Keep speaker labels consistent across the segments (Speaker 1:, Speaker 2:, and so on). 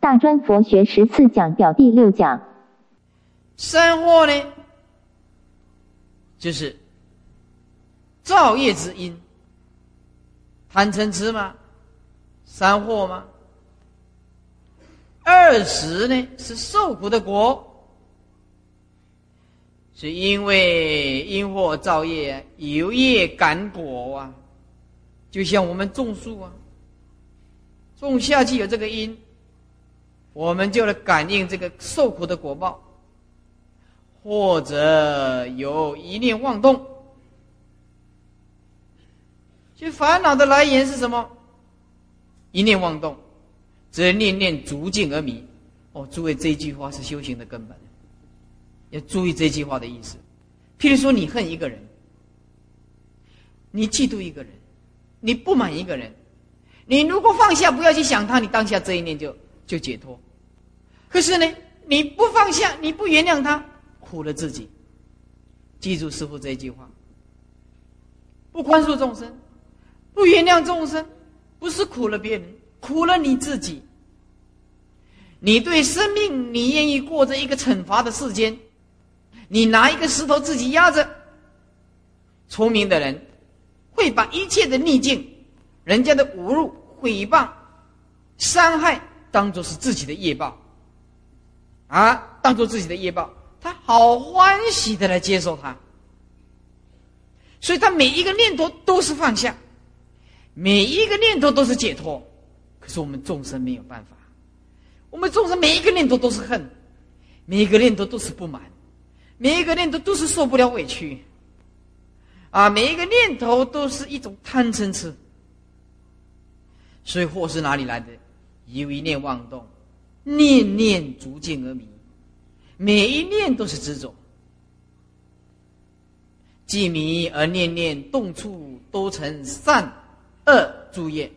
Speaker 1: 大专佛学十四讲表第六讲。
Speaker 2: 三惑呢，就是造业之因，贪嗔痴吗？三惑吗？二十呢是受苦的果，是因为因祸造业，有业感果啊，就像我们种树啊，种下去有这个因，我们就来感应这个受苦的果报，或者有一念妄动，其烦恼的来源是什么？一念妄动。则念念逐境而迷。哦，诸位，这句话是修行的根本，要注意这句话的意思。譬如说，你恨一个人，你嫉妒一个人，你不满一个人，你如果放下，不要去想他，你当下这一念就就解脱。可是呢，你不放下，你不原谅他，苦了自己。记住师傅这句话：不宽恕众生，不原谅众生，不是苦了别人。苦了你自己，你对生命，你愿意过着一个惩罚的世间，你拿一个石头自己压着。聪明的人会把一切的逆境、人家的侮辱、诽谤、伤害，当做是自己的业报，啊，当做自己的业报，他好欢喜的来接受它，所以他每一个念头都是放下，每一个念头都是解脱。可是我们众生没有办法，我们众生每一个念头都是恨，每一个念头都是不满，每一个念头都是受不了委屈，啊，每一个念头都是一种贪嗔痴。所以祸是哪里来的？有一念妄动，念念逐渐而迷，每一念都是执着，既迷而念念动处都成善恶诸业。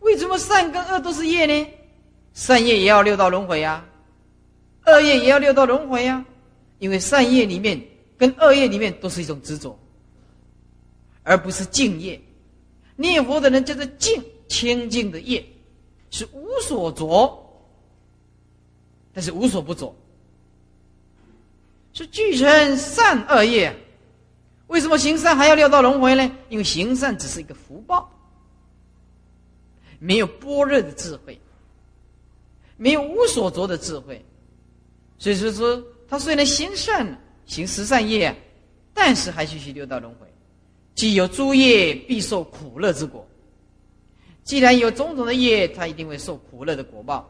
Speaker 2: 为什么善跟恶都是业呢？善业也要六道轮回呀，恶业也要六道轮回呀。因为善业里面跟恶业里面都是一种执着，而不是净业。念佛的人叫做净清净的业，是无所着，但是无所不着，是具成善恶业。为什么行善还要六道轮回呢？因为行善只是一个福报。没有般若的智慧，没有无所着的智慧，所以说说他虽然行善行十善业，但是还需去六道轮回。既有诸业，必受苦乐之果。既然有种种的业，他一定会受苦乐的果报。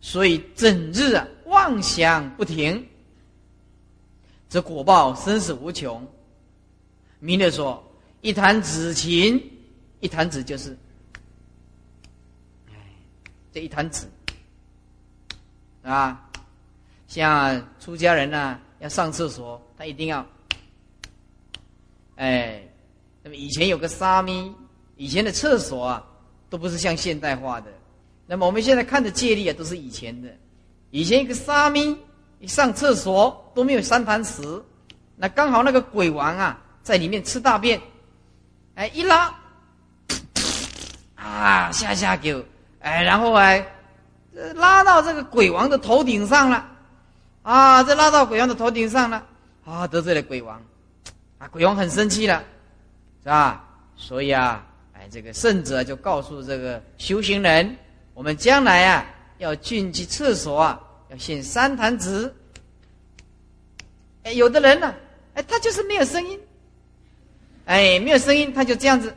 Speaker 2: 所以整日啊妄想不停，这果报生死无穷。明的说，一弹指琴，一弹指就是。这一坛纸，啊，像出家人呢，要上厕所，他一定要，哎，那么以前有个沙弥，以前的厕所啊，都不是像现代化的。那么我们现在看的戒律啊，都是以前的。以前一个沙弥一上厕所都没有三坛石，那刚好那个鬼王啊，在里面吃大便，哎，一拉，啊，下下狗。哎，然后哎，拉到这个鬼王的头顶上了，啊，这拉到鬼王的头顶上了，啊，得罪了鬼王，啊，鬼王很生气了，是吧？所以啊，哎，这个圣者就告诉这个修行人，我们将来啊，要进去厕所啊，要献三坛子。哎，有的人呢，哎，他就是没有声音，哎，没有声音，他就这样子，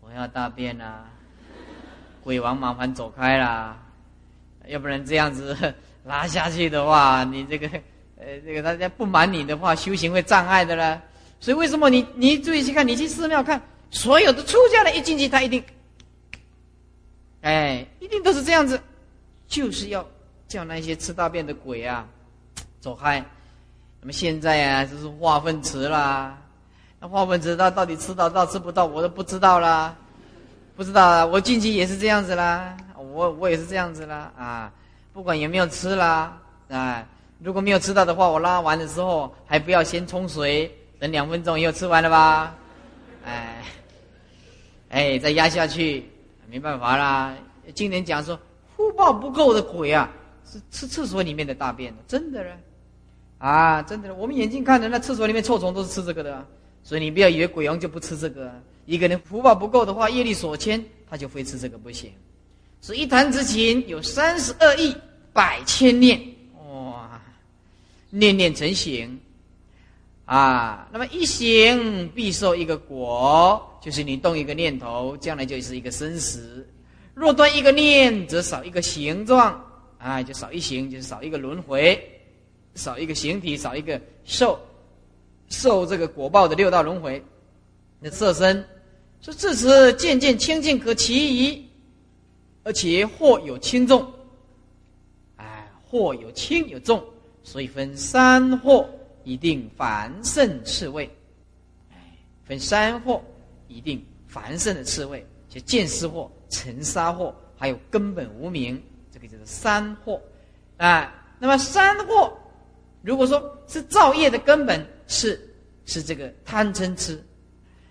Speaker 2: 我要大便啊。鬼王麻烦走开啦，要不然这样子 拉下去的话，你这个呃，这个大家不瞒你的话，修行会障碍的啦。所以为什么你你注意去看，你去寺庙看，所有的出家人一进去，他一定，哎，一定都是这样子，就是要叫那些吃大便的鬼啊走开。那么现在啊，就是化粪池啦，那化粪池他到底吃到到吃不到，我都不知道啦。不知道啊，我进去也是这样子啦，我我也是这样子啦。啊，不管有没有吃啦啊，如果没有吃到的话，我拉完的时候还不要先冲水，等两分钟以后吃完了吧，哎，哎，再压下去，没办法啦，经典讲说，福报不够的鬼啊，是吃厕所里面的大便的，真的嘞，啊，真的，我们眼睛看的那厕所里面臭虫都是吃这个的，所以你不要以为鬼王就不吃这个，一个人福报不够的话，业力所牵，他就非吃这个不行。所以一弹指琴有三十二亿百千念，哇，念念成形。啊，那么一行必受一个果，就是你动一个念头，将来就是一个生死；若断一个念，则少一个形状，啊，就少一行，就是少一个轮回，少一个形体，少一个受受这个果报的六道轮回。那色身说至此渐渐清净可其疑，而且或有轻重，哎，或有轻有重，所以分三或。一定凡圣次位，哎，分三惑，一定繁盛的次位，就见思惑、尘沙惑，还有根本无名，这个就是三惑，啊，那么三惑，如果说是造业的根本是是这个贪嗔痴，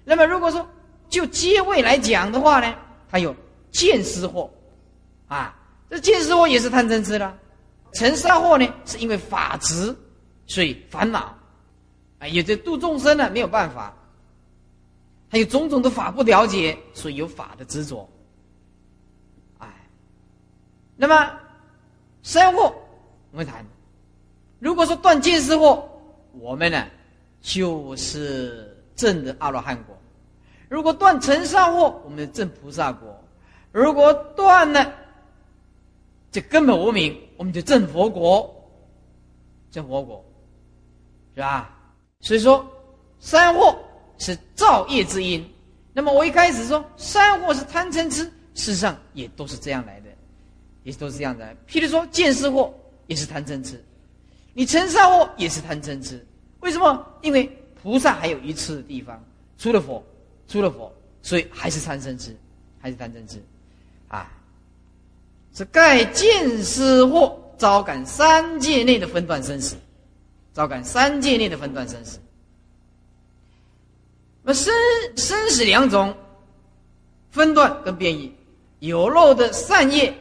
Speaker 2: 那么如果说就阶位来讲的话呢，它有见思惑，啊，这见思惑也是贪嗔痴了，尘沙惑呢，是因为法执。所以烦恼，啊，有这度众生呢，没有办法。还有种种的法不了解，所以有法的执着。哎，那么三惑我们谈，如果说断见思惑，我们呢就是正的阿罗汉果；如果断尘沙惑，我们正菩萨果；如果断了这根本无明，我们就正佛果，正佛果。是吧？所以说，三祸是造业之因。那么我一开始说三祸是贪嗔痴，事实上也都是这样来的，也都是这样的。譬如说见识祸也是贪嗔痴，你成善祸也是贪嗔痴。为什么？因为菩萨还有一次的地方，除了佛，除了佛，所以还是贪嗔痴，还是贪嗔痴。啊，是盖见识祸招感三界内的分段生死。照感三界内的分段生死，那生生死两种分段跟变异，有漏的善业，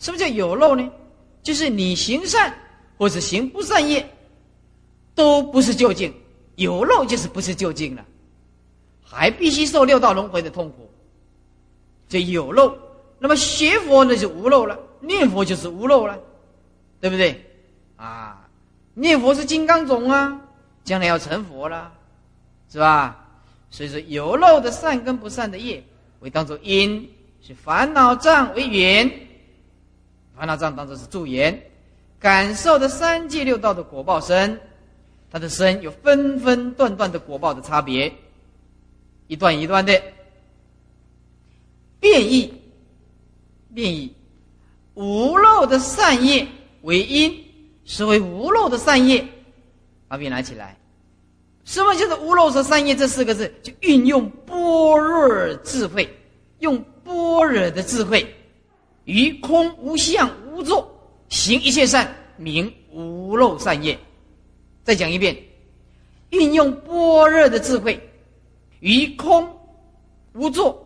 Speaker 2: 什么叫有漏呢？就是你行善或者行不善业，都不是究竟，有漏就是不是究竟了，还必须受六道轮回的痛苦。这有漏，那么学佛那就无漏了，念佛就是无漏了，对不对？啊。念佛是金刚种啊，将来要成佛了，是吧？所以说有漏的善跟不善的业，为当作因，是烦恼障为缘，烦恼障当作是助缘，感受的三界六道的果报身，它的身有分分段段的果报的差别，一段一段的变异，变异，无漏的善业为因。是为无漏的善业，把笔拿起来。什么叫做无漏的善业？这四个字就运用般若智慧，用般若的智慧，于空无相无作，行一切善，名无漏善业。再讲一遍，运用般若的智慧，于空无作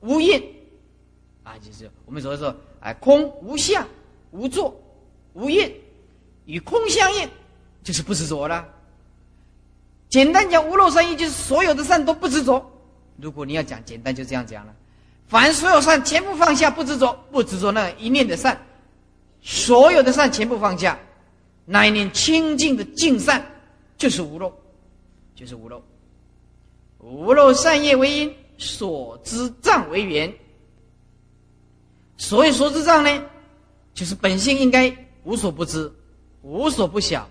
Speaker 2: 无印，啊，就是我们所说，哎，空无相无作无印。与空相应，就是不执着了。简单讲，无漏善业就是所有的善都不执着。如果你要讲简单，就这样讲了。凡所有善全部放下，不执着，不执着那一念的善，所有的善全部放下，那一念清净的净善，就是无漏，就是无漏。无漏善业为因，所知障为缘。所以所知障呢，就是本性应该无所不知。无所不晓，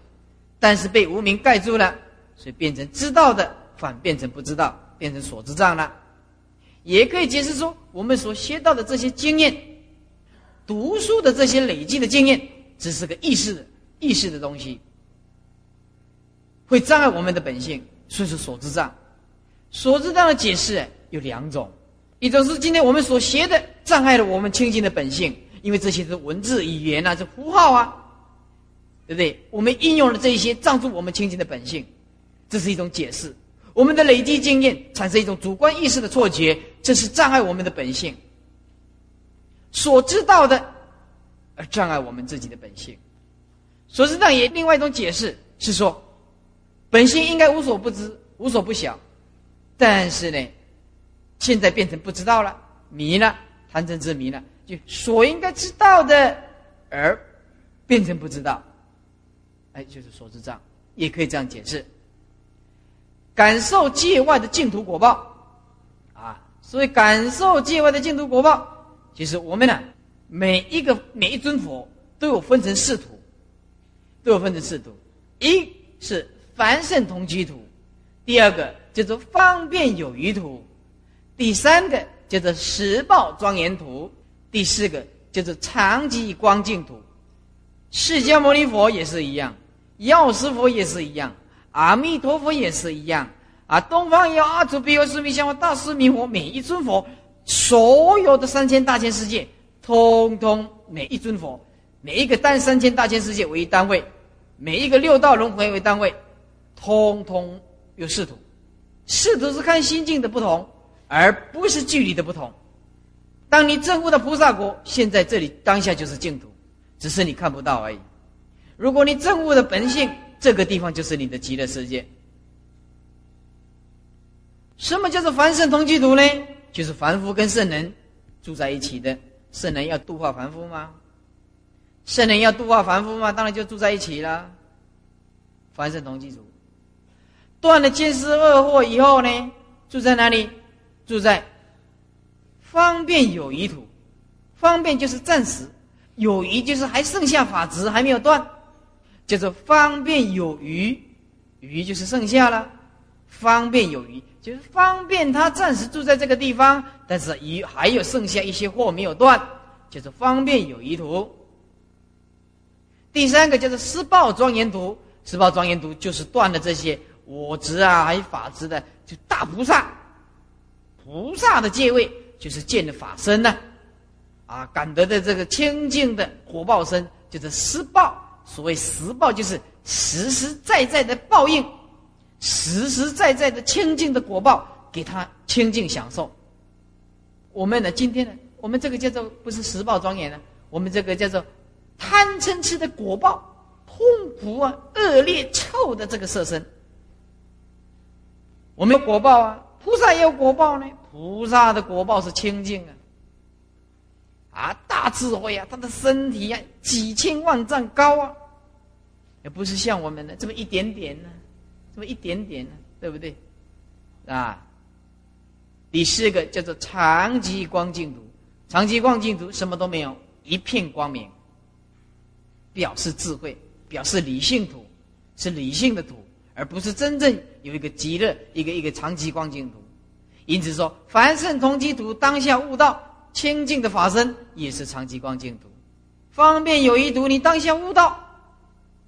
Speaker 2: 但是被无名盖住了，所以变成知道的，反变成不知道，变成所知障了。也可以解释说，我们所学到的这些经验，读书的这些累积的经验，只是个意识意识的东西，会障碍我们的本性，所以说所知障。所知障的解释有两种，一种是今天我们所学的障碍了我们清净的本性，因为这些是文字语言啊，是符号啊。对不对？我们应用了这一些，障住我们清净的本性，这是一种解释。我们的累积经验产生一种主观意识的错觉，这是障碍我们的本性。所知道的，而障碍我们自己的本性。所知道也另外一种解释是说，本性应该无所不知、无所不晓，但是呢，现在变成不知道了，迷了，贪嗔痴迷了，就所应该知道的，而变成不知道。哎，就是所知障，也可以这样解释。感受界外的净土果报，啊，所以感受界外的净土果报，其实我们呢，每一个每一尊佛都有分成四土，都有分成四土，一是凡圣同居土，第二个叫做方便有余土，第三个叫做实报庄严土，第四个叫做长吉光净土。释迦牟尼佛也是一样，药师佛也是一样。阿弥陀佛也是一样啊！东方有阿祖比有释弥相佛大师弥佛，每一尊佛，所有的三千大千世界，通通每一尊佛，每一个单三千大千世界为单位，每一个六道轮回为单位，通通有视图，视图是看心境的不同，而不是距离的不同。当你证悟的菩萨国，现在这里当下就是净土，只是你看不到而已。如果你证悟的本性。这个地方就是你的极乐世界。什么叫做凡圣同居土呢？就是凡夫跟圣人住在一起的。圣人要度化凡夫吗？圣人要度化凡夫吗？当然就住在一起了。凡圣同居土，断了见思恶惑以后呢，住在哪里？住在方便有余土。方便就是暂时，有余就是还剩下法执还没有断。叫做方便有余，余就是剩下了。方便有余，就是方便他暂时住在这个地方，但是余还有剩下一些货没有断，就是方便有余图。第三个叫做施报庄严图，施报庄严图就是断了这些我执啊，还有法执的，就大菩萨，菩萨的戒位就是见的法身呢，啊，感得的这个清净的火报身，就是施报。所谓实报，就是实实在在的报应，实实在在的清净的果报，给他清净享受。我们呢，今天呢，我们这个叫做不是实报庄严呢，我们这个叫做贪嗔痴的果报，痛苦啊，恶劣臭的这个色身。我们有果报啊，菩萨也有果报呢。菩萨的果报是清净啊。啊，大智慧啊，他的身体啊，几千万丈高啊，也不是像我们的这么一点点呢，这么一点点呢，对不对？啊，第四个叫做长极光净土，长极光净土什么都没有，一片光明，表示智慧，表示理性土，是理性的土，而不是真正有一个极乐，一个一个长极光净土。因此说，凡圣同居土当下悟道。清净的法身也是长吉光净土，方便有一土，你当下悟道，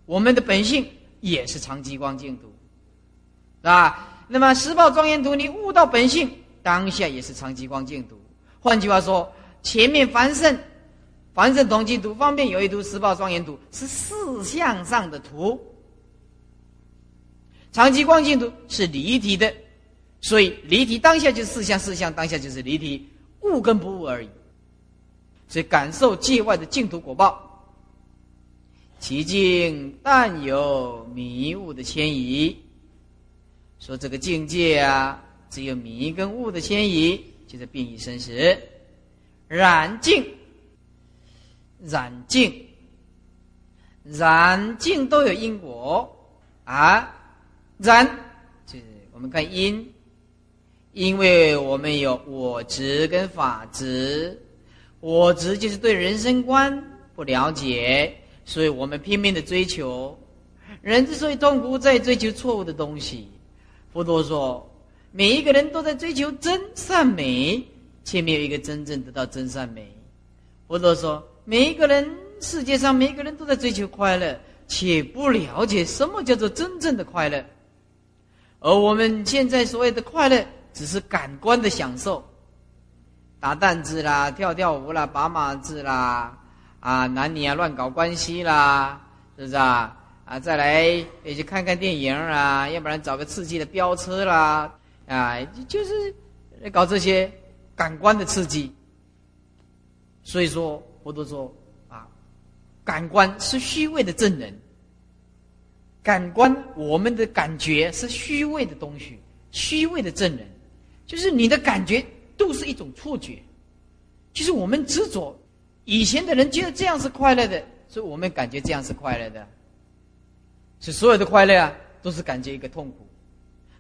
Speaker 2: 我们的本性也是长吉光净土，啊，那么十报庄严土，你悟到本性，当下也是长吉光净土。换句话说，前面凡圣、凡圣同居土、方便有一土、十报庄严土是四相上的图，长吉光净土是离体的，所以离体当下就是四相，四相当下就是离体。悟跟不悟而已，所以感受界外的净土果报，其境但有迷悟的迁移。说这个境界啊，只有迷跟悟的迁移，就是变异生死。染净，染净，染净都有因果啊。染就是我们看因。因为我们有我执跟法执，我执就是对人生观不了解，所以我们拼命的追求。人之所以痛苦，在追求错误的东西。佛陀说，每一个人都在追求真善美，却没有一个真正得到真善美。佛陀说，每一个人世界上每一个人都在追求快乐，且不了解什么叫做真正的快乐。而我们现在所谓的快乐。只是感官的享受，打弹子啦，跳跳舞啦，把马子啦，啊，男女啊乱搞关系啦，是不是啊？啊，再来也去看看电影啊，要不然找个刺激的飙车啦，啊，就是搞这些感官的刺激。所以说，我都说啊，感官是虚伪的证人。感官，我们的感觉是虚伪的东西，虚伪的证人，就是你的感觉都是一种错觉。其实我们执着，以前的人觉得这样是快乐的，所以我们感觉这样是快乐的。是所有的快乐啊，都是感觉一个痛苦。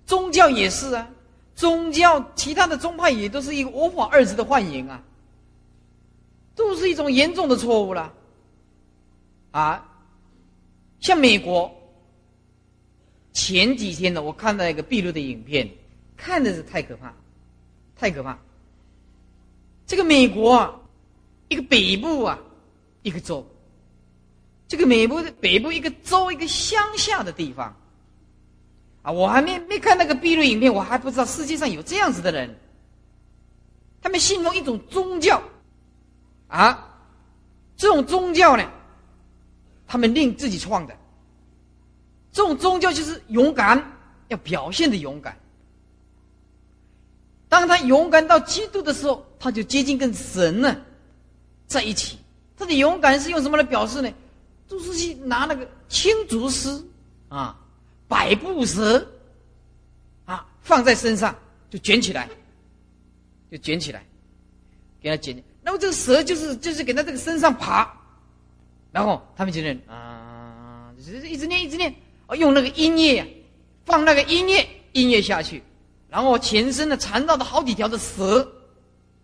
Speaker 2: 宗教也是啊，宗教其他的宗派也都是一个“无法二字”的幻影啊，都是一种严重的错误了。啊，像美国。前几天呢，我看到一个闭路的影片，看的是太可怕，太可怕。这个美国，一个北部啊，一个州，这个美国的北部一个州，一个乡下的地方，啊，我还没没看那个闭路影片，我还不知道世界上有这样子的人，他们信奉一种宗教，啊，这种宗教呢，他们令自己创的。这种宗教就是勇敢，要表现的勇敢。当他勇敢到极度的时候，他就接近跟神呢在一起。他的勇敢是用什么来表示呢？都是去拿那个青竹丝啊，百步蛇啊，放在身上就卷起来，就卷起来，给他卷。那么这个蛇就是就是给他这个身上爬，然后他们就念啊，就是一直念一直念。啊用那个音乐，放那个音乐，音乐下去，然后我全身呢缠绕的好几条的蛇，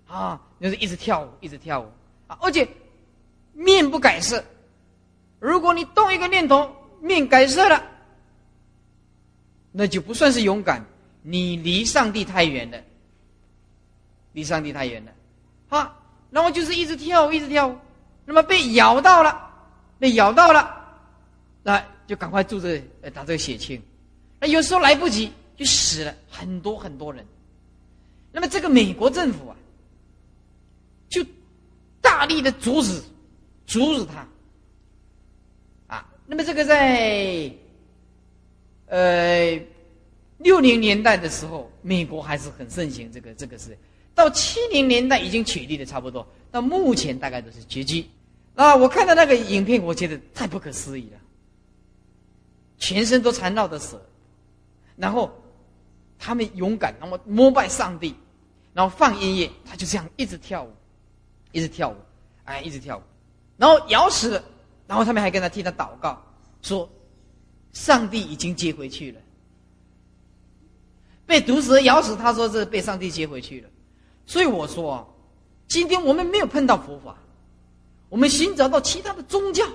Speaker 2: 啊，就是一直跳舞，一直跳舞啊，而且面不改色。如果你动一个念头，面改色了，那就不算是勇敢，你离上帝太远了，离上帝太远了。好，然后就是一直跳舞，一直跳舞，那么被咬到了，被咬到了，来。就赶快注这打这个血清，那有时候来不及就死了很多很多人。那么这个美国政府啊，就大力的阻止阻止他啊。那么这个在呃六零年代的时候，美国还是很盛行这个这个事，到七零年代已经取缔的差不多，到目前大概都是绝迹。啊，我看到那个影片，我觉得太不可思议了。全身都缠绕着蛇，然后他们勇敢，然后膜拜上帝，然后放音乐，他就这样一直跳舞，一直跳舞，哎，一直跳舞，然后咬死了，然后他们还跟他替他祷告，说上帝已经接回去了。被毒蛇咬死，他说是被上帝接回去了。所以我说，今天我们没有碰到佛法，我们寻找到其他的宗教。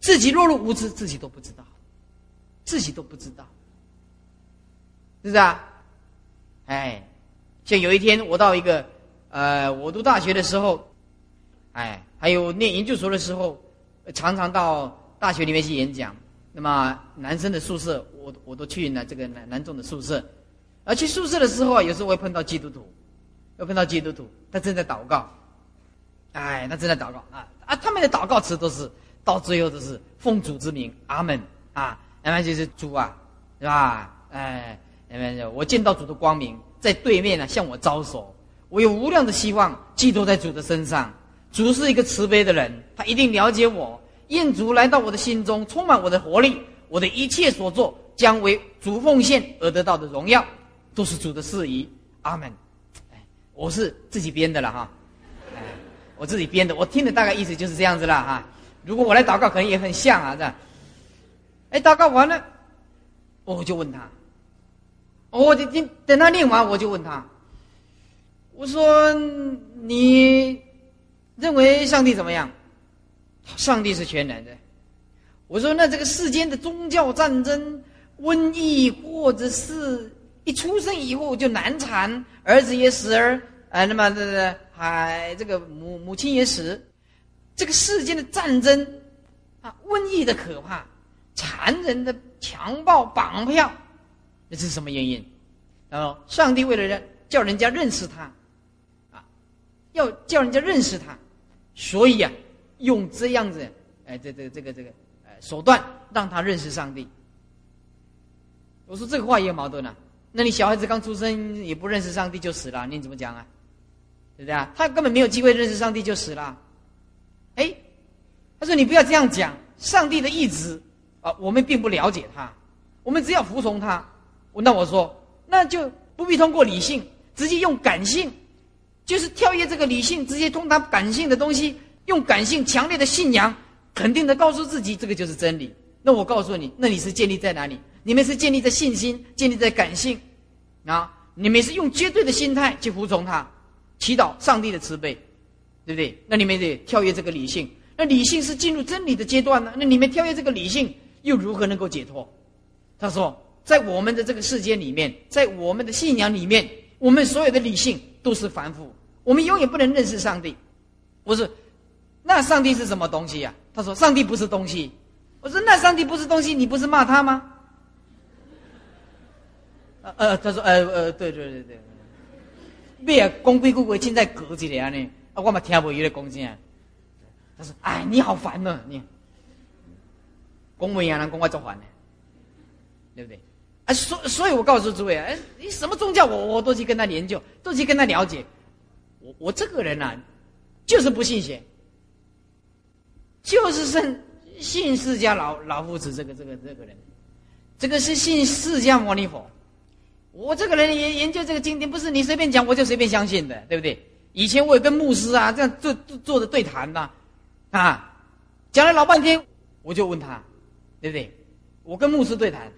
Speaker 2: 自己落入无知，自己都不知道，自己都不知道，是不是啊？哎，像有一天我到一个，呃，我读大学的时候，哎，还有念研究所的时候，常常到大学里面去演讲。那么男生的宿舍，我我都去呢，这个男男众的宿舍。而去宿舍的时候啊，有时候会碰到基督徒，会碰到基督徒，他正在祷告，哎，他正在祷告啊啊，他们的祷告词都是。到最后都是奉主之名，阿门啊！那么就是主啊，是吧？哎，那么我见到主的光明在对面呢，向我招手。我有无量的希望寄托在主的身上。主是一个慈悲的人，他一定了解我。愿主来到我的心中，充满我的活力。我的一切所做将为主奉献而得到的荣耀，都是主的事宜。阿门。哎，我是自己编的了哈。我自己编的，我听的大概意思就是这样子了哈。如果我来祷告，可能也很像啊，这样。哎，祷告完了，我就问他，我就等等他念完，我就问他，我说你认为上帝怎么样？上帝是全能的。我说那这个世间的宗教战争、瘟疫，或者是一出生以后就难产，儿子也死儿，哎，那么这个还这个母母亲也死。这个世间的战争，啊，瘟疫的可怕，残忍的强暴绑票，这是什么原因？然后上帝为了让叫人家认识他，啊，要叫人家认识他，所以啊，用这样子，哎，这这这个这个，哎，手段让他认识上帝。我说这个话也有矛盾啊，那你小孩子刚出生也不认识上帝就死了，你怎么讲啊？对不对啊？他根本没有机会认识上帝就死了。哎，他说你不要这样讲，上帝的意志啊，我们并不了解他，我们只要服从他。那我说，那就不必通过理性，直接用感性，就是跳跃这个理性，直接通达感性的东西，用感性强烈的信仰，肯定的告诉自己，这个就是真理。那我告诉你，那你是建立在哪里？你们是建立在信心，建立在感性，啊，你们是用绝对的心态去服从他，祈祷上帝的慈悲，对不对？那你们得跳跃这个理性，那理性是进入真理的阶段呢？那你们跳跃这个理性，又如何能够解脱？他说，在我们的这个世界里面，在我们的信仰里面，我们所有的理性都是凡夫，我们永远不能认识上帝。我说，那上帝是什么东西呀？他说，上帝不是东西。我说：“那上帝不是东西，你不是骂他吗？”呃呃，他说：“呃呃，对对对对，别啊，公规公规，现在隔起来呢，啊，我嘛听不伊咧讲啥。”他说：“哎，你好烦呐，你，公文啊，人公我做烦呢，对不对？所所以，我告诉诸位啊，哎，你什么宗教，我我都去跟他研究，都去跟他了解。我我这个人呐，就是不信邪，就是信。”信释迦老老夫子这个这个这个人，这个是信释迦牟尼佛。我这个人研研究这个经典，不是你随便讲我就随便相信的，对不对？以前我也跟牧师啊这样做做的对谈呐，啊，讲了老半天，我就问他，对不对？我跟牧师对谈，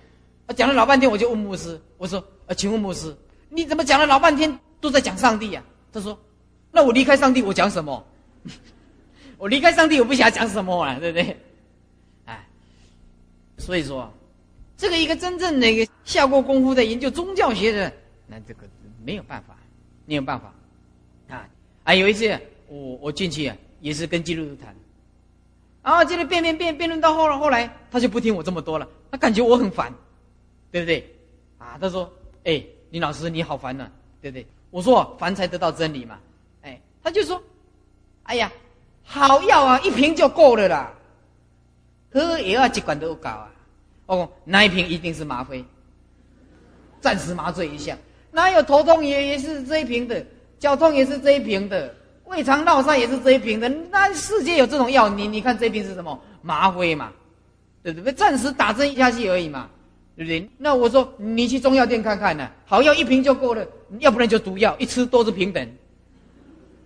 Speaker 2: 啊讲了老半天，我就问牧师，我说，呃，请问牧师，你怎么讲了老半天都在讲上帝呀？他说，那我离开上帝，我讲什么？我离开上帝，我不想讲什么啊，对不对？哎所以说，这个一个真正的一个下过功夫在研究宗教学的，那这个没有办法，没有办法，啊啊！有一次我我进去啊，也是跟基督徒谈，然后接着辩辩辩辩论到后来后来，他就不听我这么多了，他感觉我很烦，对不对？啊，他说：“哎，林老师你好烦呐，对不对？”我说：“烦才得到真理嘛。”哎，他就说：“哎呀，好药啊，一瓶就够了啦。”喝也要几管都搞啊！哦，那一瓶一定是麻灰，暂时麻醉一下。哪有头痛也也是这一瓶的，脚痛也是这一瓶的，胃肠闹上也是这一瓶的。那世界有这种药？你你看这一瓶是什么？麻灰嘛，对不对？暂时打针一下去而已嘛，对不对？那我说你去中药店看看呢，好药一瓶就够了，要不然就毒药，一吃都是平等，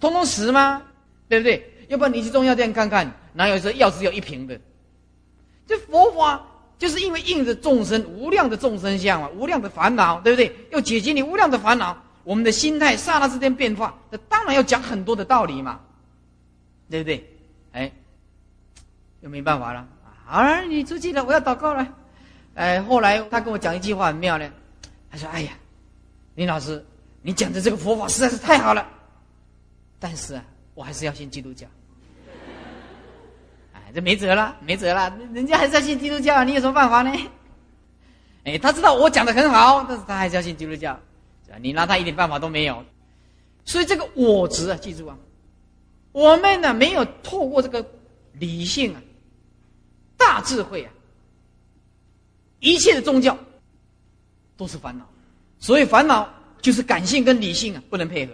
Speaker 2: 通通死吗？对不对？要不然你去中药店看看，哪有说药只有一瓶的？这佛法就是因为应着众生无量的众生相啊，无量的烦恼，对不对？要解决你无量的烦恼，我们的心态刹那之间变化，那当然要讲很多的道理嘛，对不对？哎，又没办法了啊！你出去了，我要祷告了。哎，后来他跟我讲一句话很妙呢，他说：“哎呀，林老师，你讲的这个佛法实在是太好了，但是啊，我还是要信基督教。”哎这没辙了，没辙了，人家还是要信基督教，你有什么办法呢？哎，他知道我讲的很好，但是他还是要信基督教，你拿他一点办法都没有。所以这个我执啊，记住啊，我们呢没有透过这个理性啊、大智慧啊，一切的宗教都是烦恼，所以烦恼就是感性跟理性啊不能配合。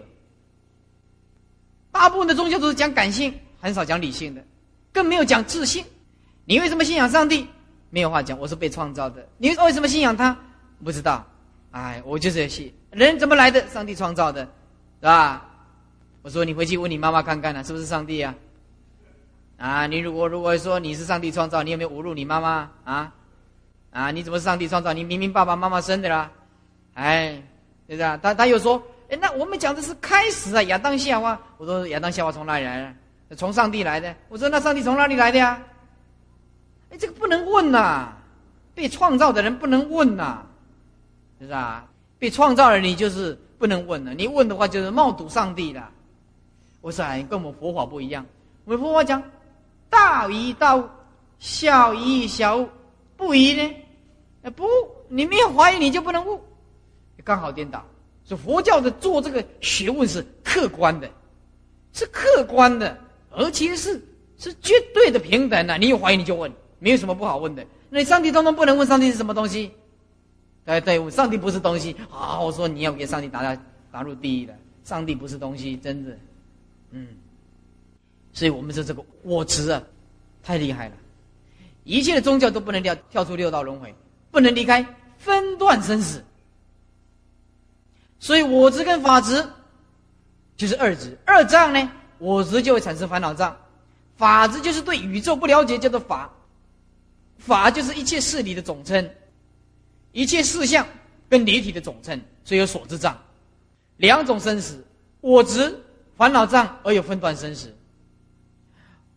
Speaker 2: 大部分的宗教都是讲感性，很少讲理性的。更没有讲自信，你为什么信仰上帝？没有话讲，我是被创造的。你为什么信仰他？不知道。哎，我就是信。人怎么来的？上帝创造的，是吧？我说你回去问你妈妈看看呢，是不是上帝啊？啊，你如果如果说你是上帝创造，你有没有侮辱你妈妈啊？啊，你怎么是上帝创造？你明明爸爸妈妈生的啦。哎，对不对？他他又说，哎，那我们讲的是开始啊，亚当夏娃。我说亚当夏娃从哪里来的？从上帝来的，我说那上帝从哪里来的呀？哎，这个不能问呐，被创造的人不能问呐，是吧？被创造的你就是不能问了，你问的话就是冒赌上帝了。我说哎，跟我们佛法不一样，我们佛法讲大于大物，小于小物，不疑呢？哎不，你没有怀疑你就不能悟，刚好颠倒。所以佛教的做这个学问是客观的，是客观的。而且是是绝对的平等的，你有怀疑你就问，没有什么不好问的。那上帝通通不能问上帝是什么东西？哎，对，上帝不是东西。好，我说你要给上帝打打打入第一的，上帝不是东西，真的，嗯。所以我们说这个我执啊，太厉害了。一切的宗教都不能跳跳出六道轮回，不能离开分段生死。所以我执跟法执就是二执，二障呢，我执就会产生烦恼障，法执就是对宇宙不了解，叫做法。法就是一切事理的总称，一切事项跟离体的总称，所以有所知障。两种生死，我执烦恼障而有分段生死。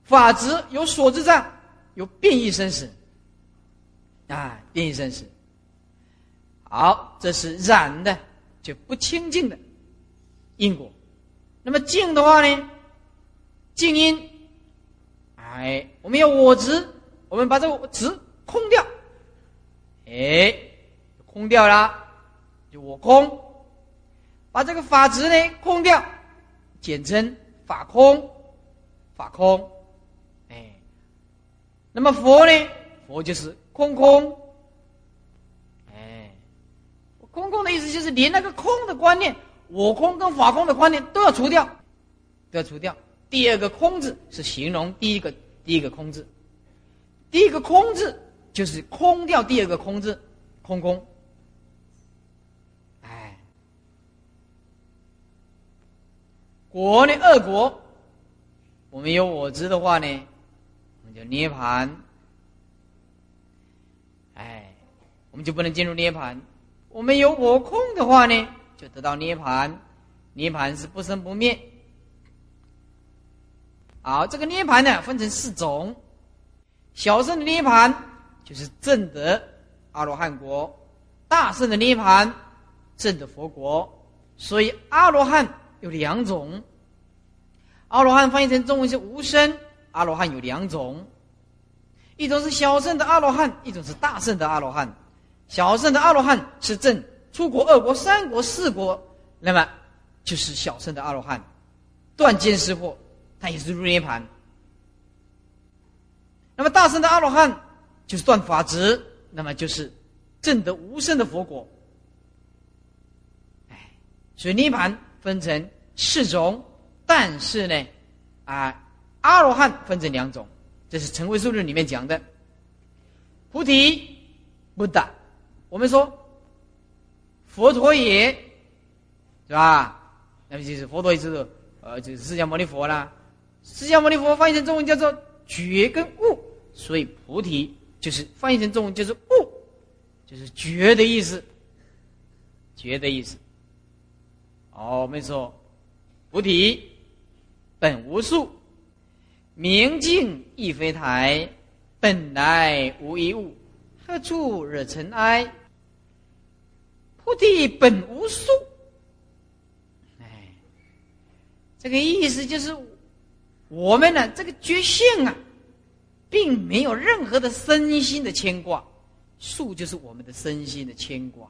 Speaker 2: 法执有所知障，有变异生死，啊，变异生死。好，这是染的，就不清净的因果。那么净的话呢？净因，哎，我们要我执，我们把这个执空掉，哎，空掉了，就我空。把这个法执呢空掉，简称法空，法空。哎那么佛呢？佛就是空空，哎，空空的意思就是连那个空的观念，我空跟法空的观念都要除掉，都要除掉。第二个空字是形容第一个第一个空字，第一个空字就是空掉第二个空字，空空。哎，国呢？二国，我们有我知的话呢？我们就涅盘，哎，我们就不能进入涅盘。我们有我空的话呢，就得到涅盘。涅盘是不生不灭。好，这个涅盘呢，分成四种。小圣的涅盘就是正得阿罗汉国，大圣的涅盘正德佛国。所以阿罗汉有两种。阿罗汉翻译成中文是无生。阿罗汉有两种，一种是小圣的阿罗汉，一种是大圣的阿罗汉。小圣的阿罗汉是正出国二国三国四国，那么就是小圣的阿罗汉，断见识惑，他也是入涅盘。那么大圣的阿罗汉就是断法执，那么就是正得无生的佛果。哎，所以涅盘分成四种，但是呢，啊。阿罗汉分成两种，这是《成为数论》里面讲的。菩提不达，我们说佛陀也，是吧？那么就是佛陀意思，呃，就是释迦牟尼佛啦。释迦牟尼佛翻译成中文叫做觉跟悟，所以菩提就是翻译成中文就是悟，就是觉的意思，觉的意思。哦，我们说菩提本无树。明镜亦非台，本来无一物，何处惹尘埃？菩提本无树。哎，这个意思就是，我们呢，这个觉性啊，并没有任何的身心的牵挂，树就是我们的身心的牵挂。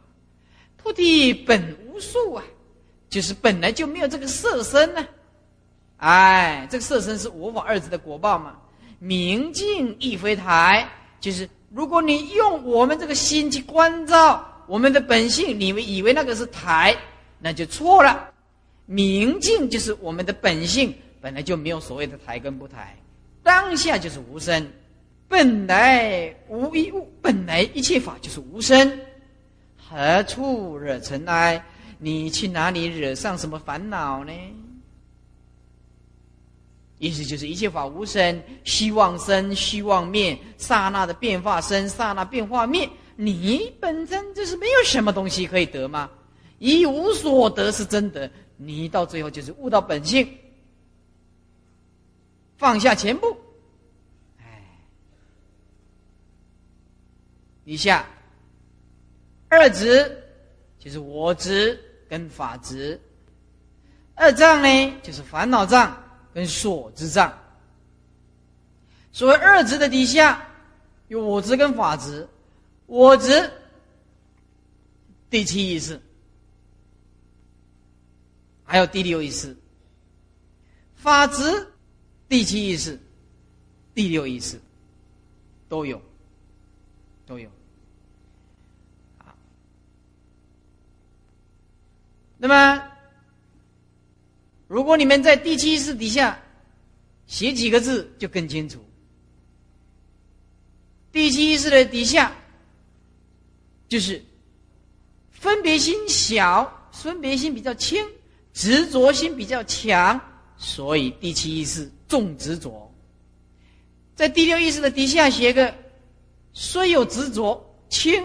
Speaker 2: 菩提本无树啊，就是本来就没有这个色身呢。哎，这个色身是无法二字的果报嘛？明镜亦非台，就是如果你用我们这个心去关照我们的本性，你们以为那个是台，那就错了。明镜就是我们的本性，本来就没有所谓的台跟不台，当下就是无声，本来无一物，本来一切法就是无声，何处惹尘埃？你去哪里惹上什么烦恼呢？意思就是一切法无生，希望生，希望灭，刹那的变化生，刹那变化灭。你本身就是没有什么东西可以得吗？一无所得是真的，你到最后就是悟到本性，放下全部。哎，以下二执就是我执跟法执，二障呢就是烦恼障。跟所之障，所谓二执的底下有我执跟法执，我执第七意识，还有第六意识，法执第七意识、第六意识都有，都有。那么如果你们在第七意识底下写几个字，就更清楚。第七意识的底下就是分别心小，分别心比较轻，执着心比较强，所以第七意识重执着。在第六意识的底下写个虽有执着轻，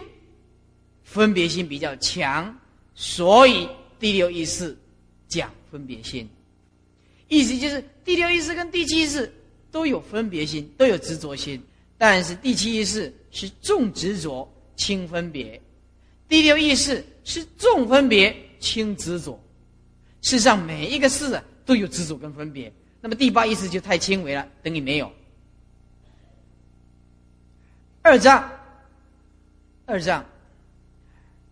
Speaker 2: 分别心比较强，所以第六意识讲分别心。意思就是第六意识跟第七意识都有分别心，都有执着心，但是第七意识是重执着轻分别，第六意识是重分别轻执着。事实上，每一个事啊都有执着跟分别，那么第八意识就太轻微了，等于没有。二障，二障，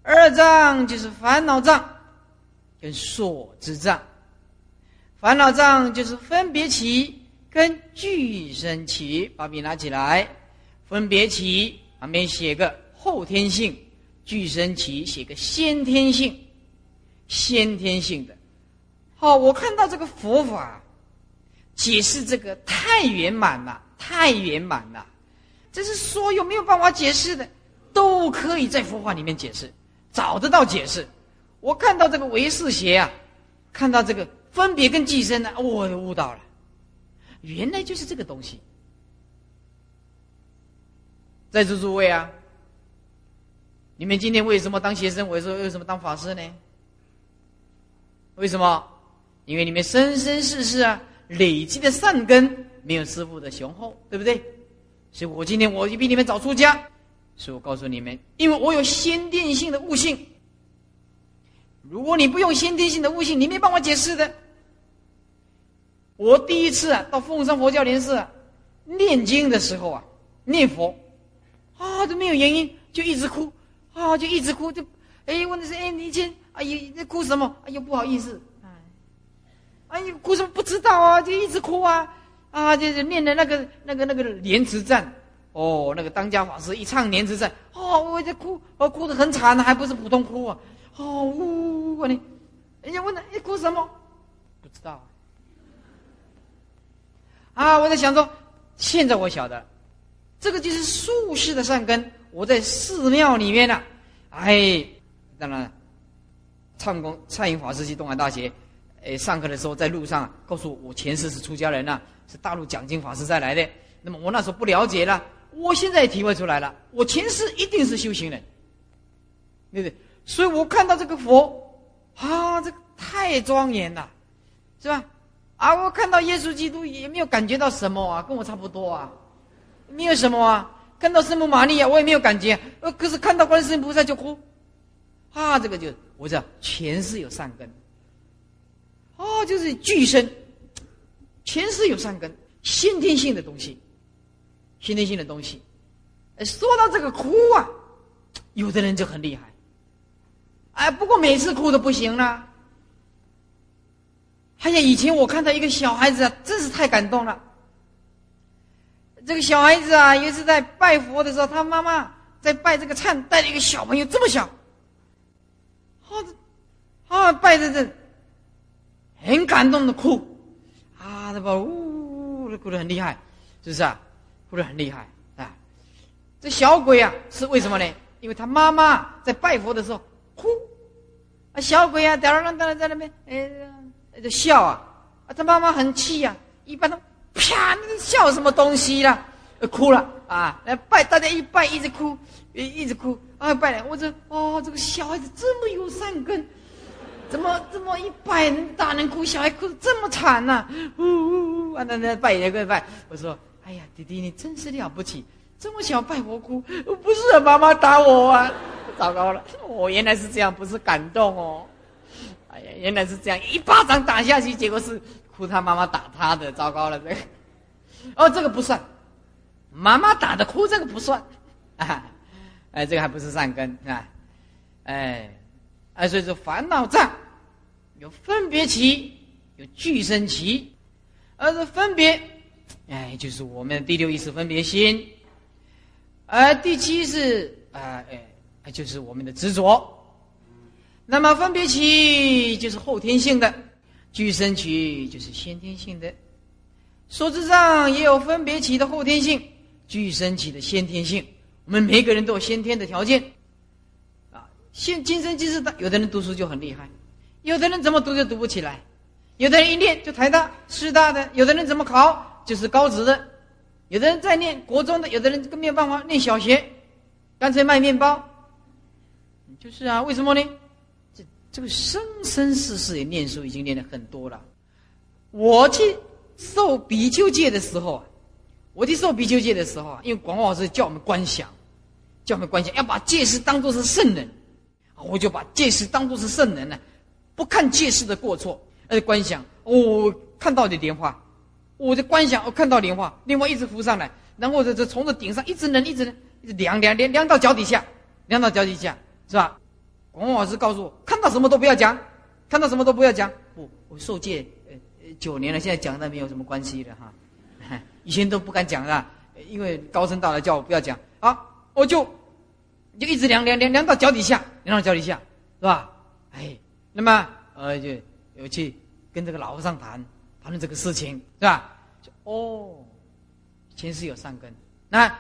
Speaker 2: 二障就是烦恼障，跟所知障。烦恼障就是分别起跟俱生起，把笔拿起来，分别起旁边写个后天性，俱生起写个先天性，先天性的。好，我看到这个佛法解释这个太圆满了，太圆满了。这是所有没有办法解释的，都可以在佛法里面解释，找得到解释。我看到这个唯识学啊，看到这个分别跟寄生呢，我就悟到了，原来就是这个东西。在座诸位啊，你们今天为什么当学生？我说为什么当法师呢？为什么？因为你们生生世世啊累积的善根没有师傅的雄厚，对不对？所以我今天我就比你们早出家，所以我告诉你们，因为我有先天性的悟性。如果你不用先天性的悟性，你没办法解释的。我第一次啊到凤山佛教莲寺念经的时候啊，念佛。啊都没有原因，就一直哭。啊就一直哭，就哎问的是哎你以前哎呀在哭什么？哎呦不好意思，哎哎呀哭什么？不知道啊就一直哭啊。啊，就是念的那个、那个、那个莲池赞，哦，那个当家法师一唱莲池赞，哦，我在哭，我哭得很惨还不是普通哭啊，哦，呜呜你，人家问他，你哭什么？不知道。啊，啊我在想说，现在我晓得，这个就是术士的善根。我在寺庙里面呢，哎，当然，唱功蔡英法师去东海大学，哎，上课的时候在路上告诉我，我前世是出家人呐。是大陆讲经法师再来的，那么我那时候不了解了，我现在也体会出来了，我前世一定是修行人，对不对？所以我看到这个佛，啊，这个太庄严了，是吧？啊，我看到耶稣基督也没有感觉到什么啊，跟我差不多啊，没有什么啊。看到圣母玛利亚，我也没有感觉，呃，可是看到观世音菩萨就哭，啊，这个就我知道前世有善根，哦，就是巨生。前世有善根，先天性的东西，先天性的东西。说到这个哭啊，有的人就很厉害。哎，不过每次哭都不行了。哎呀，以前我看到一个小孩子啊，真是太感动了。这个小孩子啊，有一次在拜佛的时候，他妈妈在拜这个忏，带了一个小朋友这么小，啊，啊，拜着这，很感动的哭。啊，那么呜呜，哭得很厉害，是不是啊？哭得很厉害啊！这小鬼啊，是为什么呢？因为他妈妈在拜佛的时候哭，啊，小鬼啊，吊儿郎当的在那边，哎，在笑啊，啊，他妈妈很气呀，一般都啪，你笑什么东西啦？哭了啊！来拜，大家一拜一直哭，一一直哭啊！拜了，我这哦，这个小孩子这么有善根。怎么这么一拜，大人哭，小孩哭这么惨呢？呜呜呜！啊，那那拜也跪拜。我说：“哎呀，弟弟，你真是了不起，这么小拜我哭，不是妈妈打我啊！糟糕了，我原来是这样，不是感动哦。原来是这样，一巴掌打下去，结果是哭他妈妈打他的，糟糕了这个。哦，这个不算，妈妈打的哭，这个不算。啊，哎，这个还不是善根啊，哎。”哎，所以说烦恼障有分别起，有俱生起，而是分别，哎，就是我们第六意识分别心，而第七是啊，哎，就是我们的执着。那么分别起就是后天性的，具生起就是先天性的，所知障也有分别起的后天性，具生起的先天性。我们每个人都有先天的条件，啊，先今生今世的，有的人读书就很厉害，有的人怎么读就读不起来，有的人一念就台大、师大的，有的人怎么考就是高职的，有的人在念国中的，有的人更没有办法念小学，干脆卖面包。就是啊，为什么呢？这个生生世世也念书，已经念的很多了。我去受比丘戒的时候啊，我去受比丘戒的时候啊，因为广老师叫我们观想，叫我们观想，要把戒师当作是圣人，我就把戒师当作是圣人呢，不看戒师的过错，而观想，我看到的莲花，我的观想，我看到莲花，莲花一直浮上来，然后这这从这顶上一直能一直能一直凉凉凉凉到脚底下，凉到脚底下，是吧？王老师告诉我，看到什么都不要讲，看到什么都不要讲。不，我受戒呃九年了，现在讲那没有什么关系了哈。以前都不敢讲啊，因为高僧大德叫我不要讲。啊，我就就一直量量量量到脚底下，量到脚底下，是吧？哎，那么呃就有去跟这个老和尚谈谈论这个事情，是吧？哦，前世有善根。那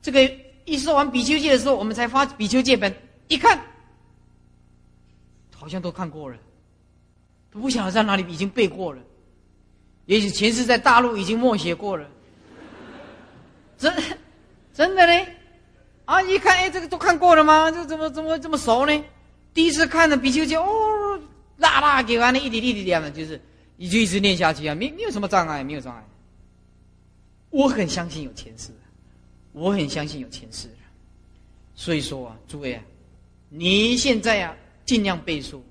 Speaker 2: 这个一说完比丘戒的时候，我们才发比丘戒本，一看。好像都看过了，都不晓得在哪里已经背过了，也许前世在大陆已经默写过了，真真的呢？啊，一看，哎，这个都看过了吗？这怎么怎么这么熟呢？第一次看的比丘就哦，啦啦给完了，一点一点点的，就是你就一直念下去啊，没没有什么障碍，没有障碍。我很相信有前世，我很相信有前世，所以说啊，诸位啊，你现在啊。尽量背书，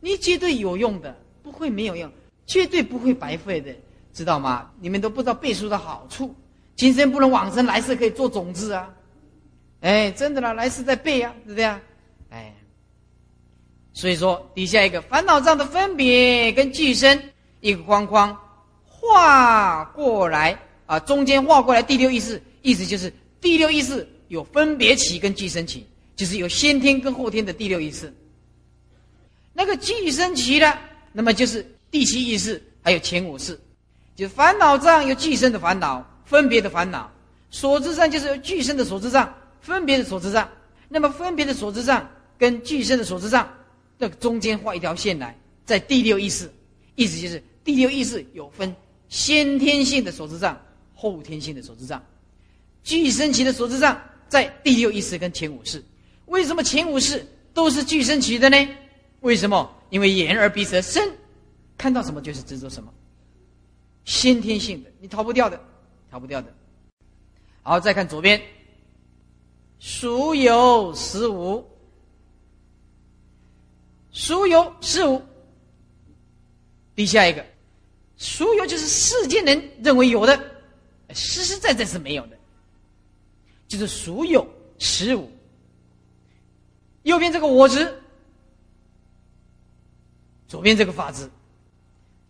Speaker 2: 你绝对有用的，不会没有用，绝对不会白费的，知道吗？你们都不知道背书的好处，今生不能往生，来世可以做种子啊！哎，真的啦，来世再背啊，是这样，哎，所以说底下一个烦恼障的分别跟寄生一个框框画过来啊，中间画过来第六意识，意思就是第六意识有分别起跟寄生起，就是有先天跟后天的第六意识。那个寄生期的，那么就是第七意识，还有前五识，就烦恼障有寄生的烦恼，分别的烦恼；所知障就是有具生的所知障，分别的所知障。那么分别的所知障跟具生的所知障，这中间画一条线来，在第六意识，意思就是第六意识有分先天性的所知障，后天性的所知障。具生期的所知障在第六意识跟前五识，为什么前五识都是具生期的呢？为什么？因为眼耳鼻舌身，看到什么就是执着什么，先天性的，你逃不掉的，逃不掉的。好，再看左边，孰有十无，孰有十无。底下一个，孰有就是世间人认为有的，实实在在是没有的，就是孰有十无。右边这个我执。左边这个法子，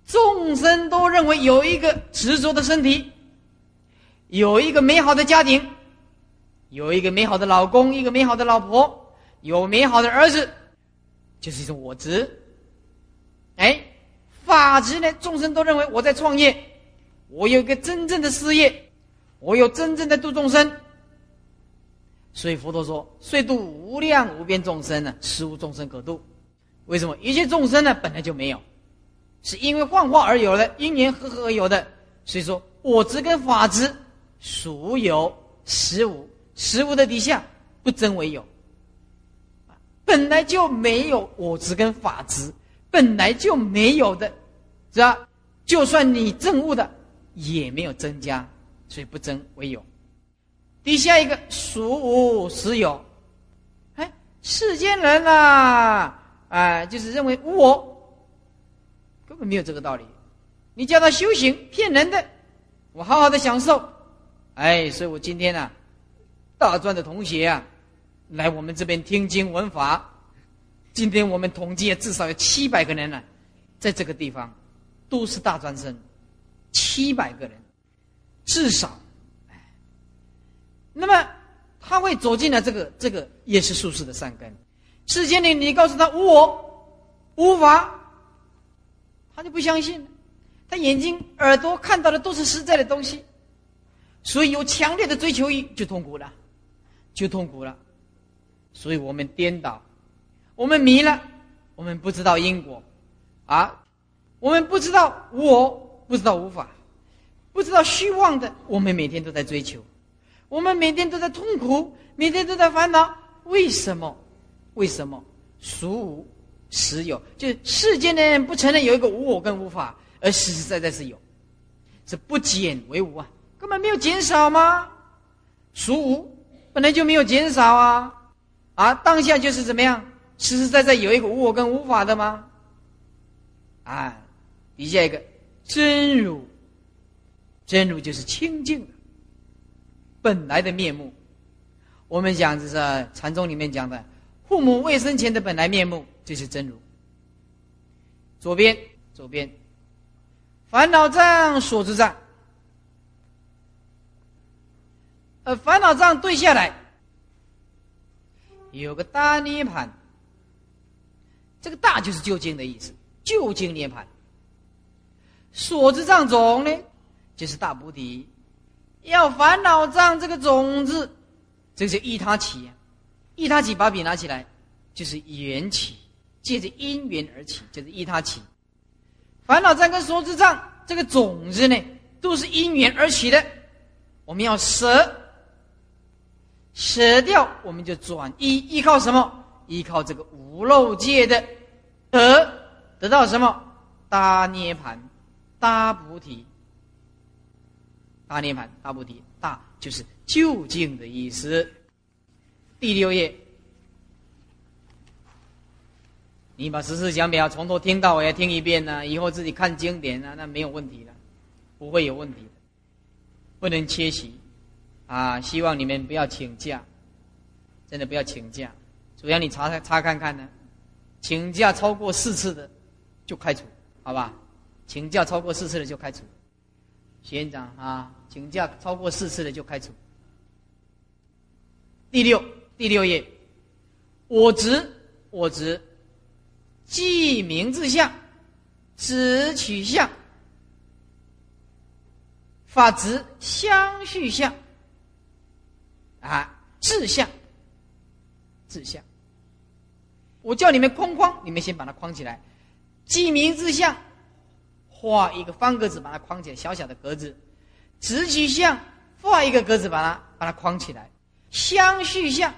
Speaker 2: 众生都认为有一个执着的身体，有一个美好的家庭，有一个美好的老公，一个美好的老婆，有美好的儿子，就是一种我执。哎，法执呢？众生都认为我在创业，我有一个真正的事业，我有真正的度众生。所以佛陀说：“虽度无量无边众生呢，实无众生可度。”为什么一切众生呢？本来就没有，是因为幻化而有的，因缘和合而有的。所以说，我执跟法执属有实无，实无的底下不真为有，本来就没有我执跟法执，本来就没有的，是吧？就算你证悟的，也没有增加，所以不争为有。底下一个属无实有，哎，世间人啊。啊，就是认为无我根本没有这个道理，你叫他修行骗人的，我好好的享受，哎，所以我今天呢，大专的同学啊，来我们这边听经闻法，今天我们统计至少有七百个人呢，在这个地方都是大专生，七百个人，至少，那么他会走进了这个这个也是术士的善根。世间里，你告诉他无我、无法，他就不相信，他眼睛、耳朵看到的都是实在的东西，所以有强烈的追求欲就痛苦了，就痛苦了。所以我们颠倒，我们迷了，我们不知道因果，啊，我们不知道我不知道无法，不知道虚妄的，我们每天都在追求，我们每天都在痛苦，每天都在烦恼，为什么？为什么？属无。实有，就是世间的人不承认有一个无我跟无法，而实实在在是有，是不减为无啊，根本没有减少吗？属无本来就没有减少啊，啊，当下就是怎么样，实实在在有一个无我跟无法的吗？啊，底下一个真如，真如就是清净的本来的面目。我们讲就是禅宗里面讲的，父母未生前的本来面目。这是真如。左边，左边，烦恼障、所知障。呃，烦恼障对下来，有个大涅盘。这个“大”就是究竟的意思，究竟涅盘。所知障种呢，就是大菩提。要烦恼障这个种子，这是一他起，一他起，把笔拿起来，就是缘起。借着因缘而起，就是一他起。烦恼障跟所知障这个种子呢，都是因缘而起的。我们要舍，舍掉，我们就转依，依靠什么？依靠这个无漏界的得，得到什么？大涅盘，大菩提，大涅盘，大菩提，大就是究竟的意思。第六页。你把十四讲表从头听到尾听一遍呢，以后自己看经典啊，那没有问题的，不会有问题的，不能缺席，啊！希望你们不要请假，真的不要请假，主要你查查看看呢，请假超过四次的就开除，好吧？请假超过四次的就开除，学院长啊，请假超过四次的就开除。第六第六页，我执我执。即名字相，指取相，法执相续相，啊，志相，志相。我叫你们框框，你们先把它框起来。记名字相，画一个方格子，把它框起来，小小的格子。直取相，画一个格子，把它把它框起来。相续相，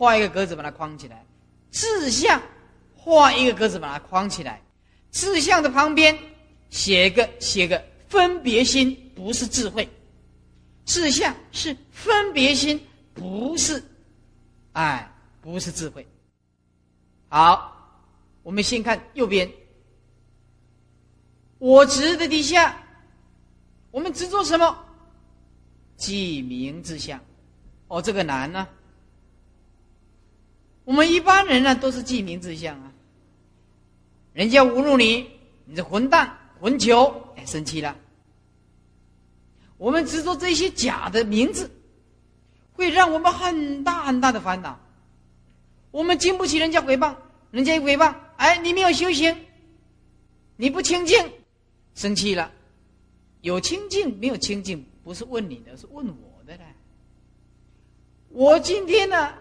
Speaker 2: 画一个格子，把它框起来。志相。画一个格子，把它框起来。志向的旁边写一个写个分别心，不是智慧。志向是分别心，不是，哎，不是智慧。好，我们先看右边。我执的底下，我们执着什么？记名之相。哦，这个难呢。我们一般人呢，都是记名字相啊。人家侮辱你，你这混蛋、混球，哎，生气了。我们执着这些假的名字，会让我们很大很大的烦恼。我们经不起人家诽谤，人家一诽谤，哎，你没有修行，你不清净，生气了。有清净没有清净，不是问你的，是问我的嘞。我今天呢，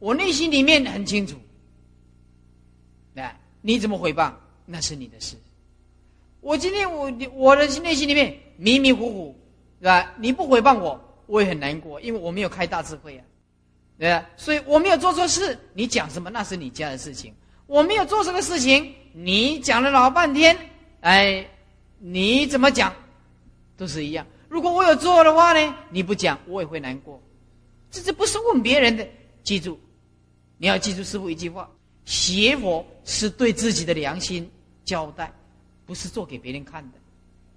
Speaker 2: 我内心里面很清楚，来。你怎么回谤？那是你的事。我今天我我的内心里面迷迷糊糊，是吧？你不回谤我，我也很难过，因为我没有开大智慧啊，对吧？所以我没有做错事，你讲什么那是你家的事情。我没有做这个事情，你讲了老半天，哎，你怎么讲，都是一样。如果我有做的话呢，你不讲，我也会难过。这这不是问别人的，记住，你要记住师傅一句话。邪佛是对自己的良心交代，不是做给别人看的。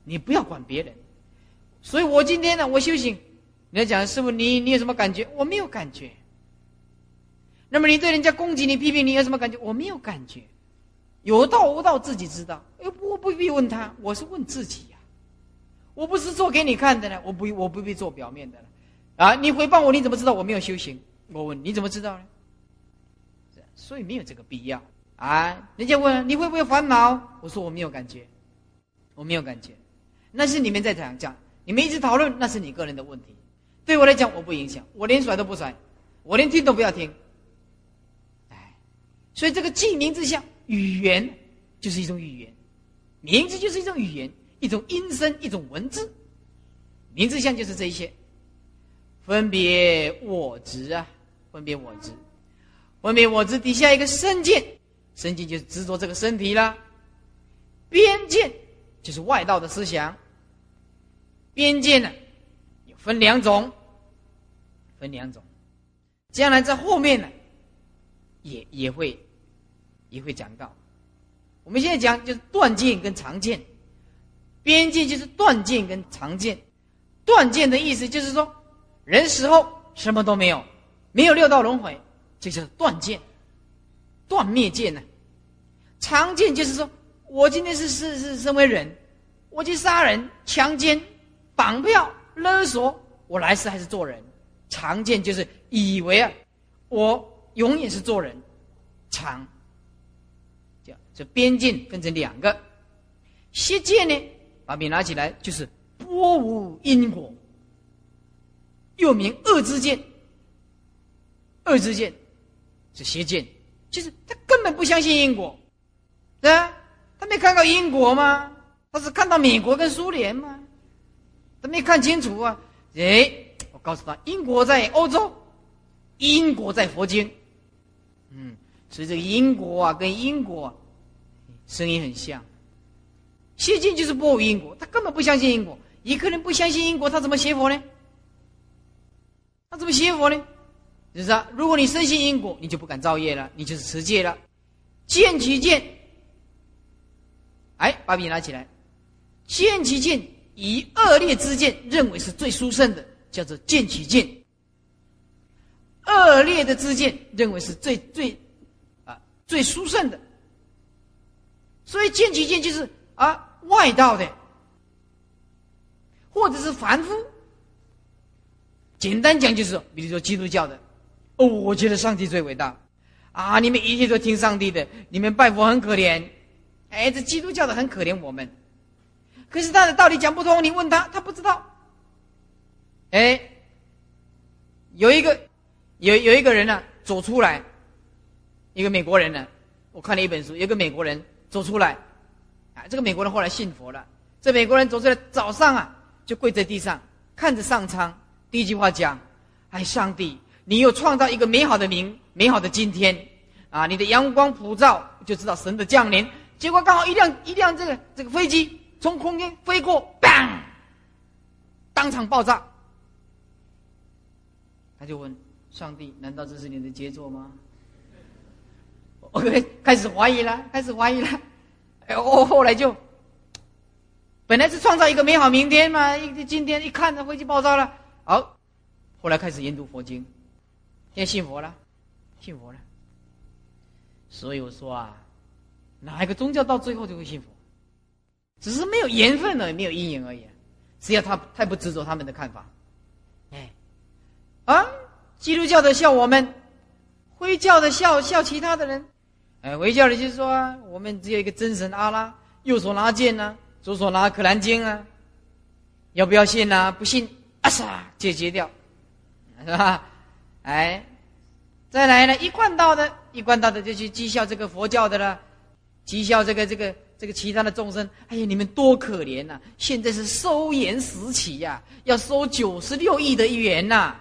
Speaker 2: 你不要管别人。所以我今天呢，我修行，你要讲师傅，你你有什么感觉？我没有感觉。那么你对人家攻击你、批评你有什么感觉？我没有感觉。有道无道自己知道。哎，我不必问他，我是问自己呀。我不是做给你看的呢，我不我不必做表面的了。啊，你回报我，你怎么知道我没有修行？我问你怎么知道呢？所以没有这个必要啊！人家问你会不会烦恼，我说我没有感觉，我没有感觉，那是你们在讲讲，你们一直讨论，那是你个人的问题。对我来讲，我不影响，我连甩都不甩，我连听都不要听。哎，所以这个记名字像语言，就是一种语言，名字就是一种语言，一种音声，一种文字。名字像就是这一些，分别我执啊，分别我执，外面我执底下一个身见，身见就是执着这个身体啦。边见就是外道的思想，边见呢，有分两种，分两种，将来在后面呢，也也会也会讲到。我们现在讲就是断见跟常见，边见就是断见跟常见。断见的意思就是说，人死后什么都没有，没有六道轮回，这叫断见，断灭见呢。常见就是说我今天是是是身为人，我去杀人、强奸、绑票、勒索，我来世还是做人。常见就是以为啊，我永远是做人。常，叫这边境分成两个，邪见呢，把笔拿起来就是。波无因果，又名恶之见。恶之见是邪见，就是他根本不相信因果，对啊，他没看到因果吗？他是看到美国跟苏联吗？他没看清楚啊！哎，我告诉他，因果在欧洲，因果在佛经。嗯，所以这个因果啊，跟因果声音很像。邪见就是波无因果，他根本不相信因果。一个人不相信因果，他怎么学佛呢？他怎么学佛呢？就是说，如果你深信因果，你就不敢造业了，你就是持戒了。见其见，哎，把笔拿起来。见其见，以恶劣之见认为是最殊胜的，叫做见其见。恶劣的之见认为是最最啊最殊胜的，所以见其见就是啊外道的。或者是凡夫，简单讲就是，比如说基督教的，我觉得上帝最伟大，啊，你们一切都听上帝的，你们拜佛很可怜，哎，这基督教的很可怜我们，可是他的道理讲不通，你问他，他不知道，哎，有一个有有一个人呢走出来，一个美国人呢，我看了一本书，有个美国人走出来，啊，这个美国人后来信佛了，这美国人走出来早上啊。就跪在地上，看着上苍。第一句话讲：“哎，上帝，你又创造一个美好的明，美好的今天啊！你的阳光普照，就知道神的降临。结果刚好一辆一辆这个这个飞机从空间飞过，bang，当场爆炸。他就问上帝：难道这是你的杰作吗？我开始怀疑了，开始怀疑了。哎，我后来就。本来是创造一个美好明天嘛，一今天一看，这飞机爆炸了。好，后来开始研读佛经，现在信佛了，信佛了。所以我说啊，哪一个宗教到最后就会信佛？只是没有缘分而已，没有因缘而已。只要他太不执着他们的看法，哎，啊，基督教的笑我们，回教的笑笑其他的人，哎，回教的就是说，我们只有一个真神阿拉，右手拿剑呢。左手拿《可兰经》啊，要不要信呢？不信，啊唰，解决掉，是吧？哎，再来呢，一贯道的，一贯道的就去讥笑这个佛教的了，讥笑这个这个这个其他的众生。哎呀，你们多可怜呐！现在是收严时期呀，要收九十六亿的元呐，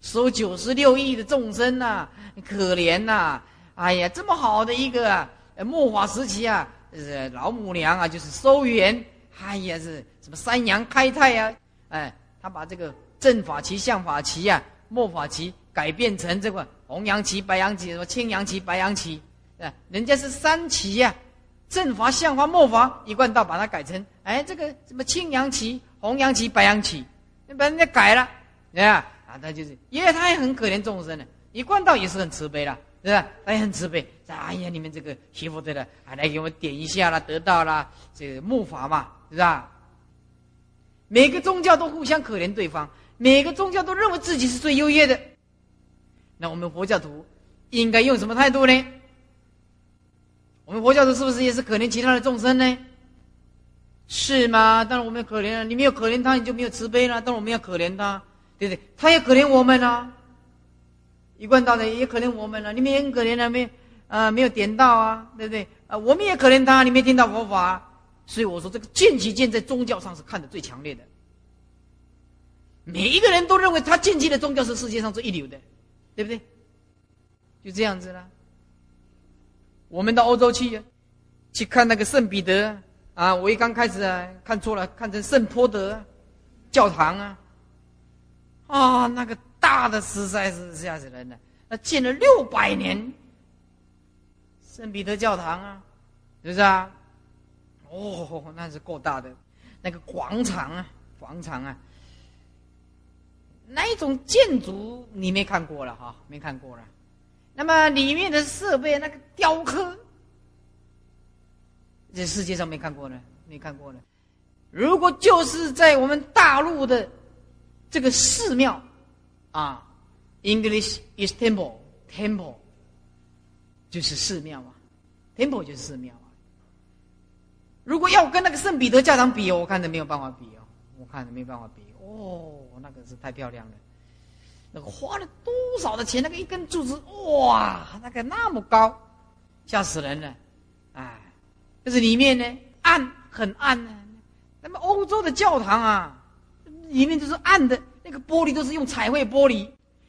Speaker 2: 收九十六亿的众生呐，可怜呐！哎呀，这么好的一个啊末法时期啊！是老母娘啊，就是收元，哎呀，是什么三阳开泰呀？哎，他把这个正法旗、相法旗呀、末法旗改变成这个红阳旗、白阳旗，什么青阳旗、白阳旗，哎，人家是三旗呀，正法、相法、末法一贯道把它改成，哎，这个什么青阳旗、红阳旗、白阳旗，把人家改了，对吧？啊，他就是，因为他也很可怜众生的，一贯道也是很慈悲的。是吧？他也很慈悲。哎呀，你们这个学佛的了，还来给我点一下啦，得到啦，这个木法嘛，是吧？每个宗教都互相可怜对方，每个宗教都认为自己是最优越的。那我们佛教徒应该用什么态度呢？我们佛教徒是不是也是可怜其他的众生呢？是吗？当然我们要可怜啊！你没有可怜他，你就没有慈悲了。当然我们要可怜他，对不对？他也可怜我们啊！一贯道的也可怜我们了，你们也很可怜啊，没啊没有点到啊，对不对？啊，我们也可怜他，你没听到佛法，所以我说这个见其见在宗教上是看的最强烈的。每一个人都认为他进去的宗教是世界上最一流的，对不对？就这样子了。我们到欧洲去，去看那个圣彼得啊，我一刚开始啊看错了，看成圣托德教堂啊，啊，那个大的实在是吓死人了，那建了六百年，圣彼得教堂啊，是不是啊？哦，那是够大的，那个广场啊，广场啊。那一种建筑你没看过了哈，没看过了。那么里面的设备，那个雕刻，这世界上没看过呢，没看过呢。如果就是在我们大陆的这个寺庙啊，English is temple，temple 就是寺庙啊，temple 就是寺庙啊。如果要跟那个圣彼得教堂比哦，我看着没有办法比哦，我看着没有办法比。哦，那个是太漂亮了，那个花了多少的钱？那个一根柱子，哇，那个那么高，吓死人了，哎，但是里面呢暗很暗呢。那么欧洲的教堂啊，里面都是暗的，那个玻璃都是用彩绘玻璃，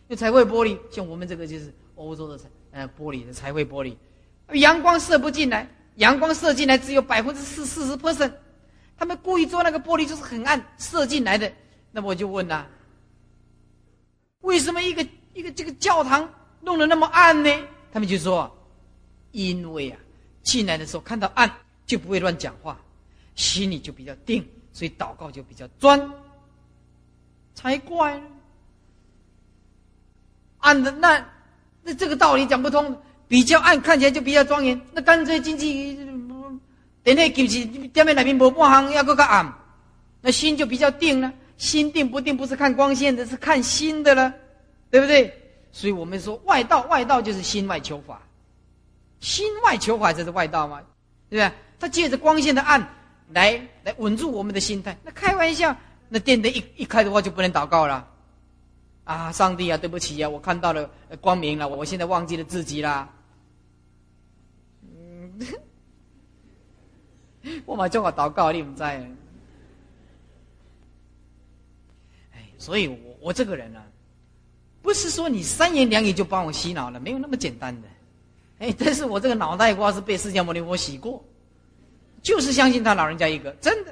Speaker 2: 用彩绘玻璃，像我们这个就是欧洲的彩呃玻璃的彩绘玻璃，阳光射不进来，阳光射进来只有百分之四四十 percent，他们故意做那个玻璃就是很暗，射进来的。那么我就问呐，为什么一个一个这个教堂弄得那么暗呢？他们就说，因为啊，进来的时候看到暗就不会乱讲话，心里就比较定，所以祷告就比较专。才怪呢！暗的那那这个道理讲不通，比较暗看起来就比较庄严，那干脆进去，等那进去店面那边无半行，要搁个暗，那心就比较定了。心定不定不是看光线的，是看心的了，对不对？所以我们说外道，外道就是心外求法，心外求法才是外道嘛，对不对？他借着光线的暗来来稳住我们的心态。那开玩笑，那电灯一一开的话就不能祷告了啊！上帝啊，对不起啊，我看到了光明了，我现在忘记了自己啦。嗯，我马叫我祷告，你不在。所以，我我这个人呢，不是说你三言两语就帮我洗脑了，没有那么简单的。哎，但是我这个脑袋瓜是被释迦牟尼佛洗过，就是相信他老人家一个，真的。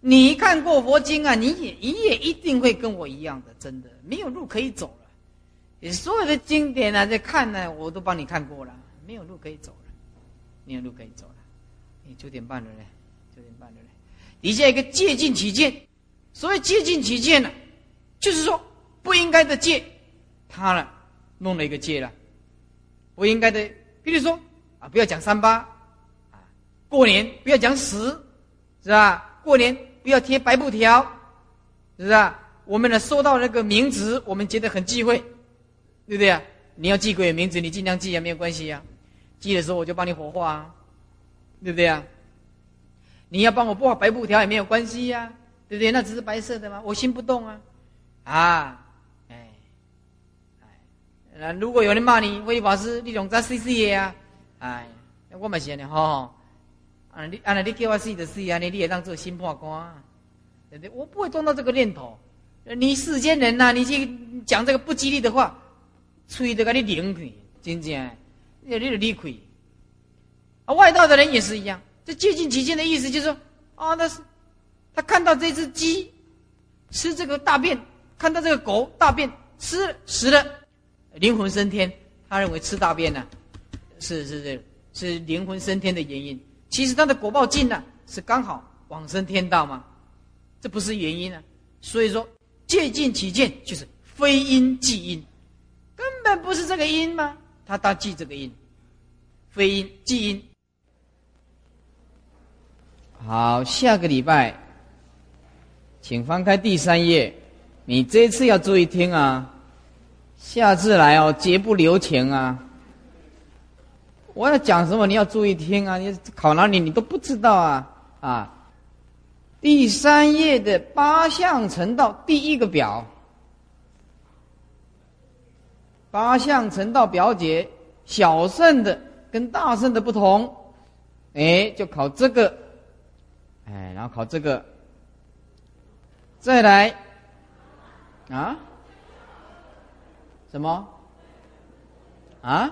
Speaker 2: 你看过佛经啊，你也你也一定会跟我一样的，真的没有路可以走了。你所有的经典啊，在看呢，我都帮你看过了，没有路可以走了，没有路可以走了。你九点半了嘞，九点半了嘞。底下一个借尽起见，所谓借尽起见呢。就是说，不应该的戒，他呢弄了一个戒了。不应该的，比如说啊，不要讲三八，啊，过年不要讲死，是吧？过年不要贴白布条，是不是啊？我们呢收到那个名字，我们觉得很忌讳，对不对啊？你要记鬼名字，你尽量记也没有关系呀。记的时候我就帮你火化，啊，对不对啊？你要帮我挂白布条也没有关系呀，对不对？那只是白色的嘛，我心不动啊。啊，哎，哎，那如果有人骂你，威法师，你用在 C C 的啊？哎，我嘛是安尼吼，啊你啊你叫我试就死啊，你你也当做心破官，对不对？我不会动到这个念头。你世间人呐，你去讲这个不吉利的话，吹得给你灵开，真正，你就理亏。啊，外道的人也是一样，这接近极限的意思就是说，啊，那是他看到这只鸡吃这个大便。看到这个狗大便吃食了，灵魂升天。他认为吃大便呢，是是是是灵魂升天的原因。其实他的果报尽了，是刚好往生天道吗？这不是原因啊。所以说借尽起见就是非因即因，根本不是这个因吗？他当记这个因，非因即因。好，下个礼拜，请翻开第三页。你这次要注意听啊，下次来哦，绝不留情啊！我要讲什么，你要注意听啊！你考哪里你都不知道啊啊！第三页的八相成道第一个表，八相成道表解小圣的跟大圣的不同，哎，就考这个，哎，然后考这个，再来，啊，什么？啊？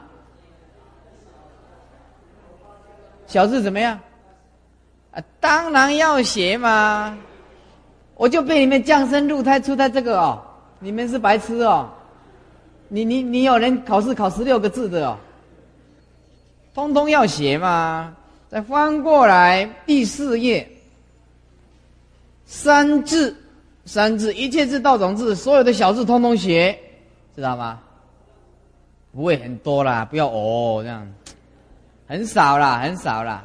Speaker 2: 小字怎么样？啊，当然要写嘛！我就被你们降生入胎出胎这个哦，你们是白痴哦！你你你有人考试考十六个字的哦，通通要写嘛！再翻过来第四页，三字三字一切字道种字，所有的小字通通写，知道吗？不会很多啦，不要哦这样，很少啦，很少啦。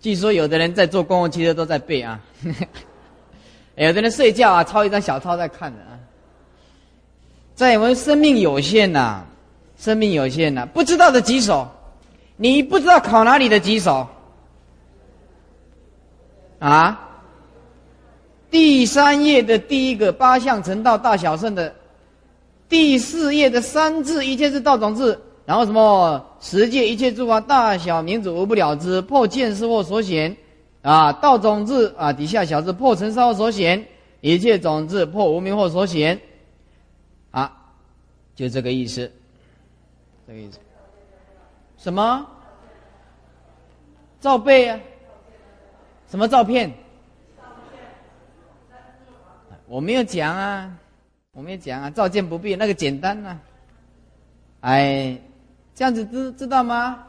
Speaker 2: 据说有的人在坐公共汽车都在背啊，有的人睡觉啊抄一张小抄在看的啊。在我们生命有限呐，生命有限呐，不知道的棘手，你不知道考哪里的棘手啊？第三页的第一个八相成道大小圣的，第四页的三字一切是道种字。然后什么？十界一切诸法大小名字无不了之，破见识或所显，啊，道种字啊，底下小字破尘沙或所显，一切种子破无名或所显，啊，就这个意思，这个意思。什么？照背啊？什么照片？我没有讲啊，我没有讲啊，照见不必，那个简单啊，哎。这样子知知道吗？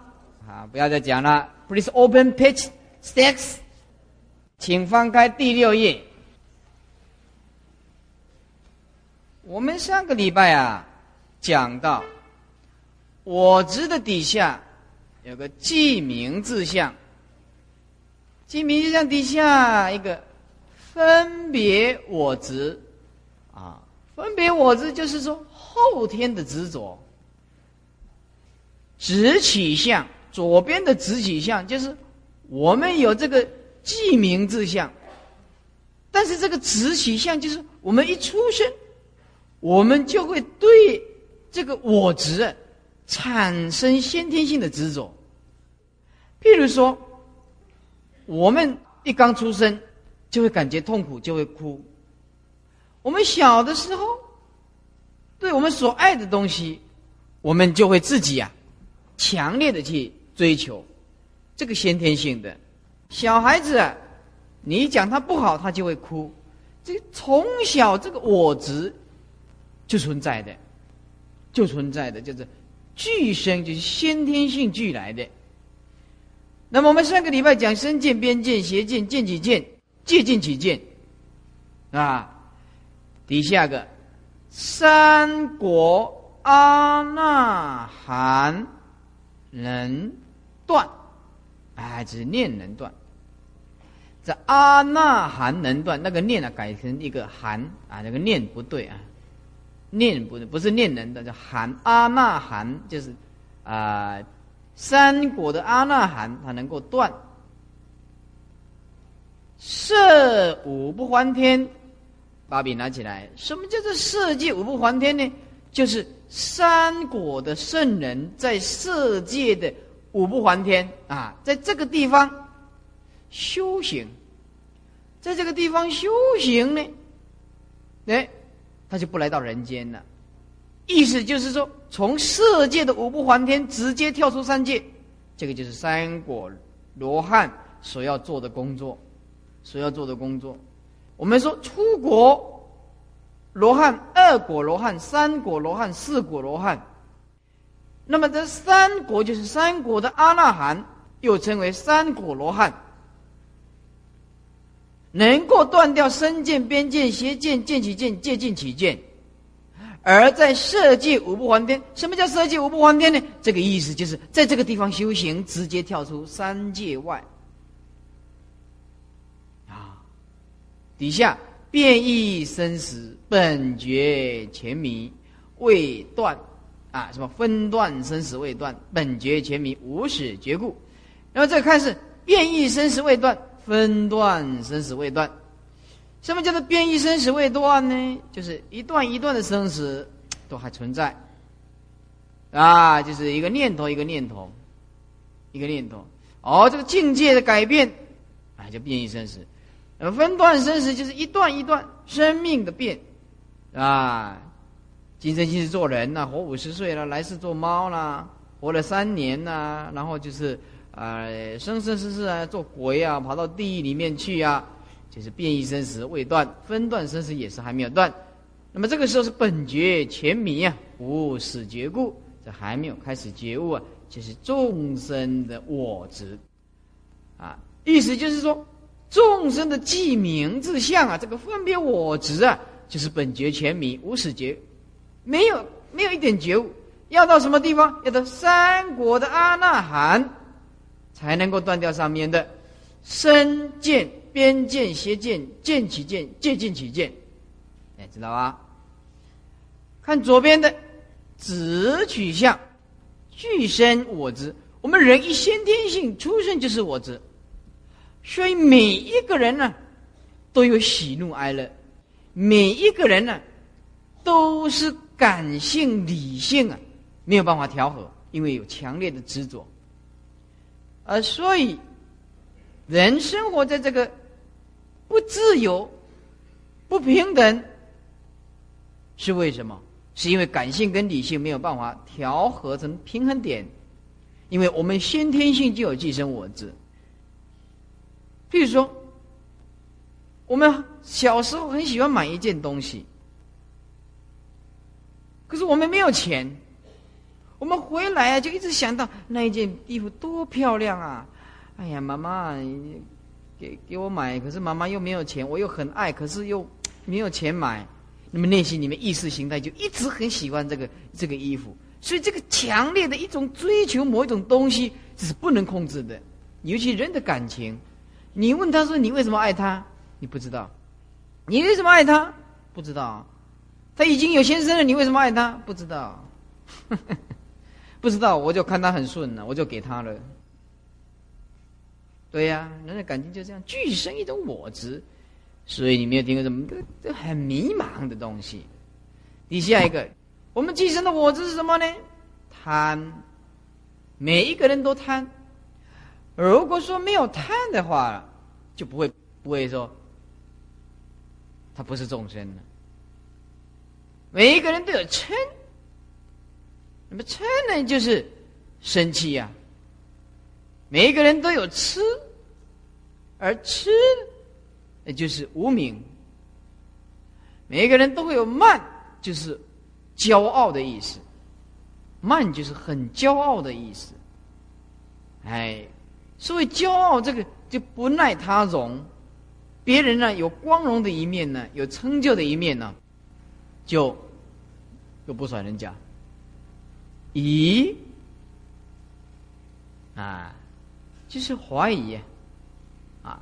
Speaker 2: 好，不要再讲了。Please open page six，请翻开第六页。我们上个礼拜啊讲到，我执的底下有个记名字相，记名字相底下一个分别我执啊，分别我执就是说后天的执着。执起相，左边的执起相就是我们有这个记名字相，但是这个执起相就是我们一出生，我们就会对这个我执产生先天性的执着。譬如说，我们一刚出生就会感觉痛苦，就会哭。我们小的时候，对我们所爱的东西，我们就会自己呀。强烈的去追求，这个先天性的，小孩子啊，你讲他不好，他就会哭。这从小这个我执就存在的，就存在的，就是俱生，就是先天性俱来的。那么我们上个礼拜讲身见、边见、邪见、见己见、借见起见，啊，底下个三国阿那含。能断，哎，只是念能断。这阿那含能断，那个念啊，改成一个含啊，那个念不对啊，念不不是念能的，叫含阿那含，就是啊，三果的阿那含，它能够断。色五不还天，把笔拿起来。什么叫做色界五不还天呢？就是三果的圣人在色界的五不还天啊，在这个地方修行，在这个地方修行呢，哎，他就不来到人间了。意思就是说，从色界的五不还天直接跳出三界，这个就是三果罗汉所要做的工作，所要做的工作。我们说出国。罗汉二果罗汉、三果罗汉、四果罗汉，那么这三果就是三果的阿那含，又称为三果罗汉，能够断掉身见、边见、邪见、见起见、借尽起见，而在色界五不还天。什么叫色界五不还天呢？这个意思就是在这个地方修行，直接跳出三界外底下。变异生死，本觉前迷未断，啊，什么分断生死未断，本觉前迷无始觉故。那么这个看是变异生死未断，分断生死未断，什么叫做变异生死未断呢？就是一段一段的生死都还存在，啊，就是一个念头一个念头，一个念头。哦，这个境界的改变，啊，就变异生死。分段生死就是一段一段生命的变，啊，今生今世做人呐，活五十岁了，来世做猫啦，活了三年呐，然后就是啊，生生世世啊，做鬼啊，跑到地狱里面去啊。就是变异生死未断，分段生死也是还没有断。那么这个时候是本觉前迷啊，无始觉故，这还没有开始觉悟啊，就是众生的我执啊。意思就是说，众生的记名字相啊，这个分别我执啊，就是本觉全迷，无始觉，没有没有一点觉悟。要到什么地方？要到三国的阿那含，才能够断掉上面的身见。边见邪见，见起见，借见起见，哎，知道吧？看左边的子取向，具身我执。我们人一先天性出生就是我执，所以每一个人呢都有喜怒哀乐，每一个人呢都是感性理性啊没有办法调和，因为有强烈的执着，而所以人生活在这个。不自由，不平等，是为什么？是因为感性跟理性没有办法调和成平衡点，因为我们先天性就有寄生我执。譬如说，我们小时候很喜欢买一件东西，可是我们没有钱，我们回来啊就一直想到那一件衣服多漂亮啊！哎呀，妈妈。给给我买，可是妈妈又没有钱，我又很爱，可是又没有钱买。那么内心里面意识形态就一直很喜欢这个这个衣服，所以这个强烈的一种追求某一种东西，这是不能控制的。尤其人的感情，你问他说你为什么爱他，你不知道；你为什么爱他，不知道。他已经有先生了，你为什么爱他，不知道。不知道，我就看他很顺了，我就给他了。对呀，人的感情就这样，俱生一种我执，所以你没有听过什么这很迷茫的东西。底下一个，我们寄生的我执是什么呢？贪，每一个人都贪。如果说没有贪的话，就不会不会说他不是众生了。每一个人都有嗔，那么嗔呢，就是生气呀。每一个人都有痴，而痴，那就是无名。每一个人都会有慢，就是骄傲的意思。慢就是很骄傲的意思。哎，所谓骄傲，这个就不耐他容。别人呢有光荣的一面呢，有成就的一面呢，就就不甩人家。咦，啊。就是怀疑，啊，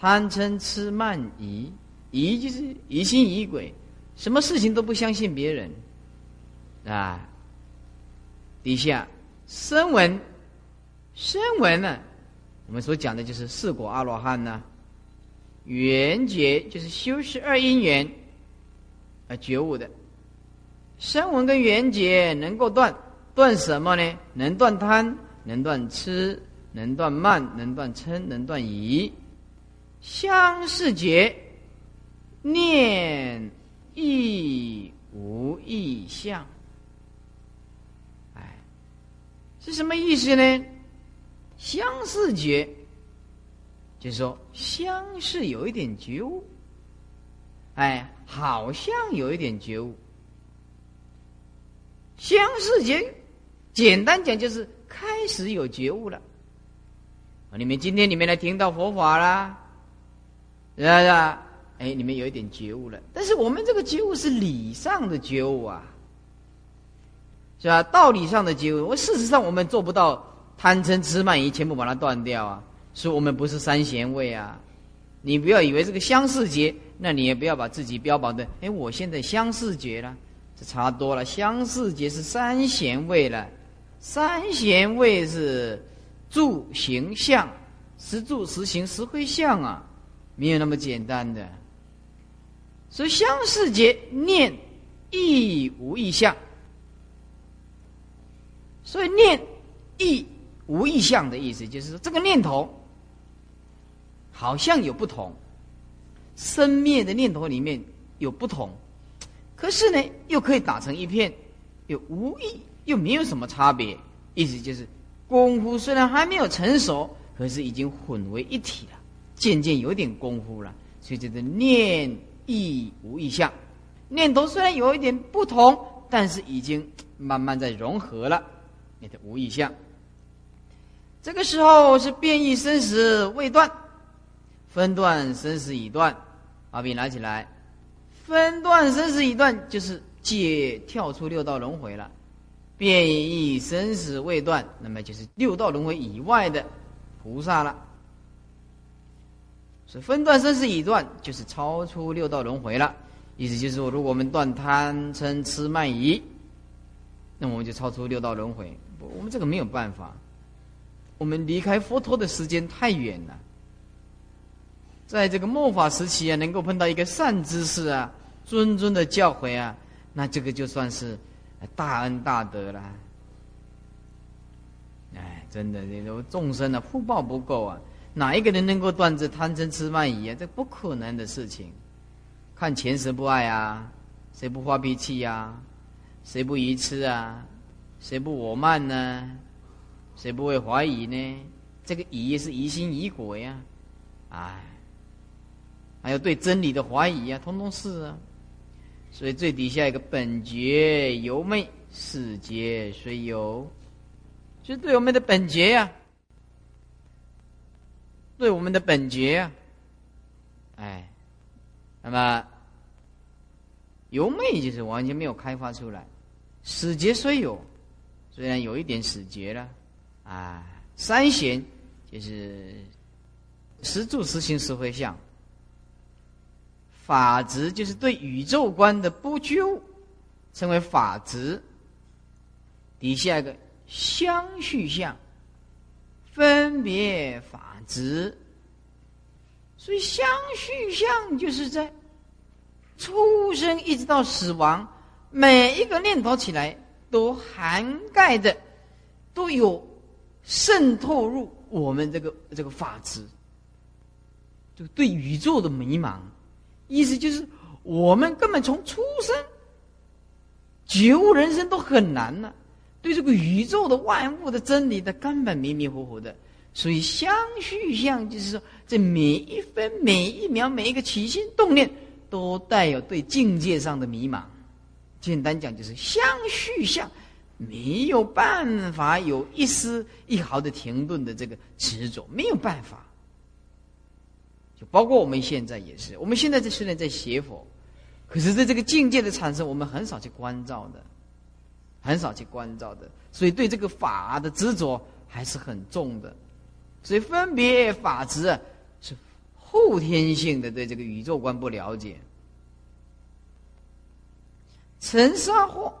Speaker 2: 贪嗔痴慢疑，疑就是疑心疑鬼，什么事情都不相信别人，啊。底下声闻，声闻呢，我们所讲的就是四果阿罗汉呢，缘觉就是修持二因缘而觉悟的，声闻跟缘觉能够断断什么呢？能断贪，能断痴。能断慢，能断嗔，能断疑，相视觉，念亦无异相。哎，是什么意思呢？相似觉，就是说相似有一点觉悟，哎，好像有一点觉悟。相似觉，简单讲就是开始有觉悟了。你们今天你们来听到佛法啦，是不是？哎，你们有一点觉悟了。但是我们这个觉悟是理上的觉悟啊，是吧？道理上的觉悟，我事实上我们做不到贪嗔痴慢疑全部把它断掉啊，所以我们不是三贤位啊。你不要以为这个相似觉，那你也不要把自己标榜的，哎，我现在相似觉了，这差多了。相似觉是三贤位了，三贤位是。住行相，实住实行实会相啊，没有那么简单的所以相似节念亦无异相，所以念亦无异相的意思，就是说这个念头好像有不同，生灭的念头里面有不同，可是呢又可以打成一片，又无异，又没有什么差别。意思就是功夫虽然还没有成熟，可是已经混为一体了，渐渐有点功夫了，所以就是念。意无异相，念头虽然有一点不同，但是已经慢慢在融合了，念头无异相。这个时候是变异生死未断，分段生死已断。把笔拿起来，分段生死已断，就是解跳出六道轮回了。变异生死未断，那么就是六道轮回以外的菩萨了。所以分段生死已断，就是超出六道轮回了。意思就是说，如果我们断贪嗔痴慢疑，那我们就超出六道轮回。我们这个没有办法，我们离开佛陀的时间太远了。在这个末法时期啊，能够碰到一个善知识啊，谆谆的教诲啊，那这个就算是大恩大德了。哎，真的，这种众生的福报不够啊。哪一个人能够断这贪嗔痴慢疑啊？这不可能的事情。看钱谁不爱啊？谁不发脾气呀？谁不愚痴啊？谁不我慢呢？谁不会怀疑呢？这个疑是疑心疑鬼呀！哎，还有对真理的怀疑啊，通通是啊。所以最底下一个本觉由昧，世劫虽有，就是对我们的本觉呀。对我们的本觉啊，哎，那么由昧就是完全没有开发出来，死劫虽有，虽然有一点死劫了，啊，三贤就是实住实行十会相，法执就是对宇宙观的不究，称为法执。底下一个相续相，分别法。子，所以相续相就是在出生一直到死亡，每一个念头起来都涵盖的，都有渗透入我们这个这个法执，就对宇宙的迷茫，意思就是我们根本从出生觉悟人生都很难了，对这个宇宙的万物的真理的根本迷迷糊糊的。所以相续相就是说，这每一分、每一秒、每一个起心动念，都带有对境界上的迷茫。简单讲，就是相续相，没有办法有一丝一毫的停顿的这个执着，没有办法。就包括我们现在也是，我们现在在虽然在写佛，可是在这个境界的产生，我们很少去关照的，很少去关照的，所以对这个法的执着还是很重的。所以分别法执啊，是后天性的对这个宇宙观不了解。尘沙惑，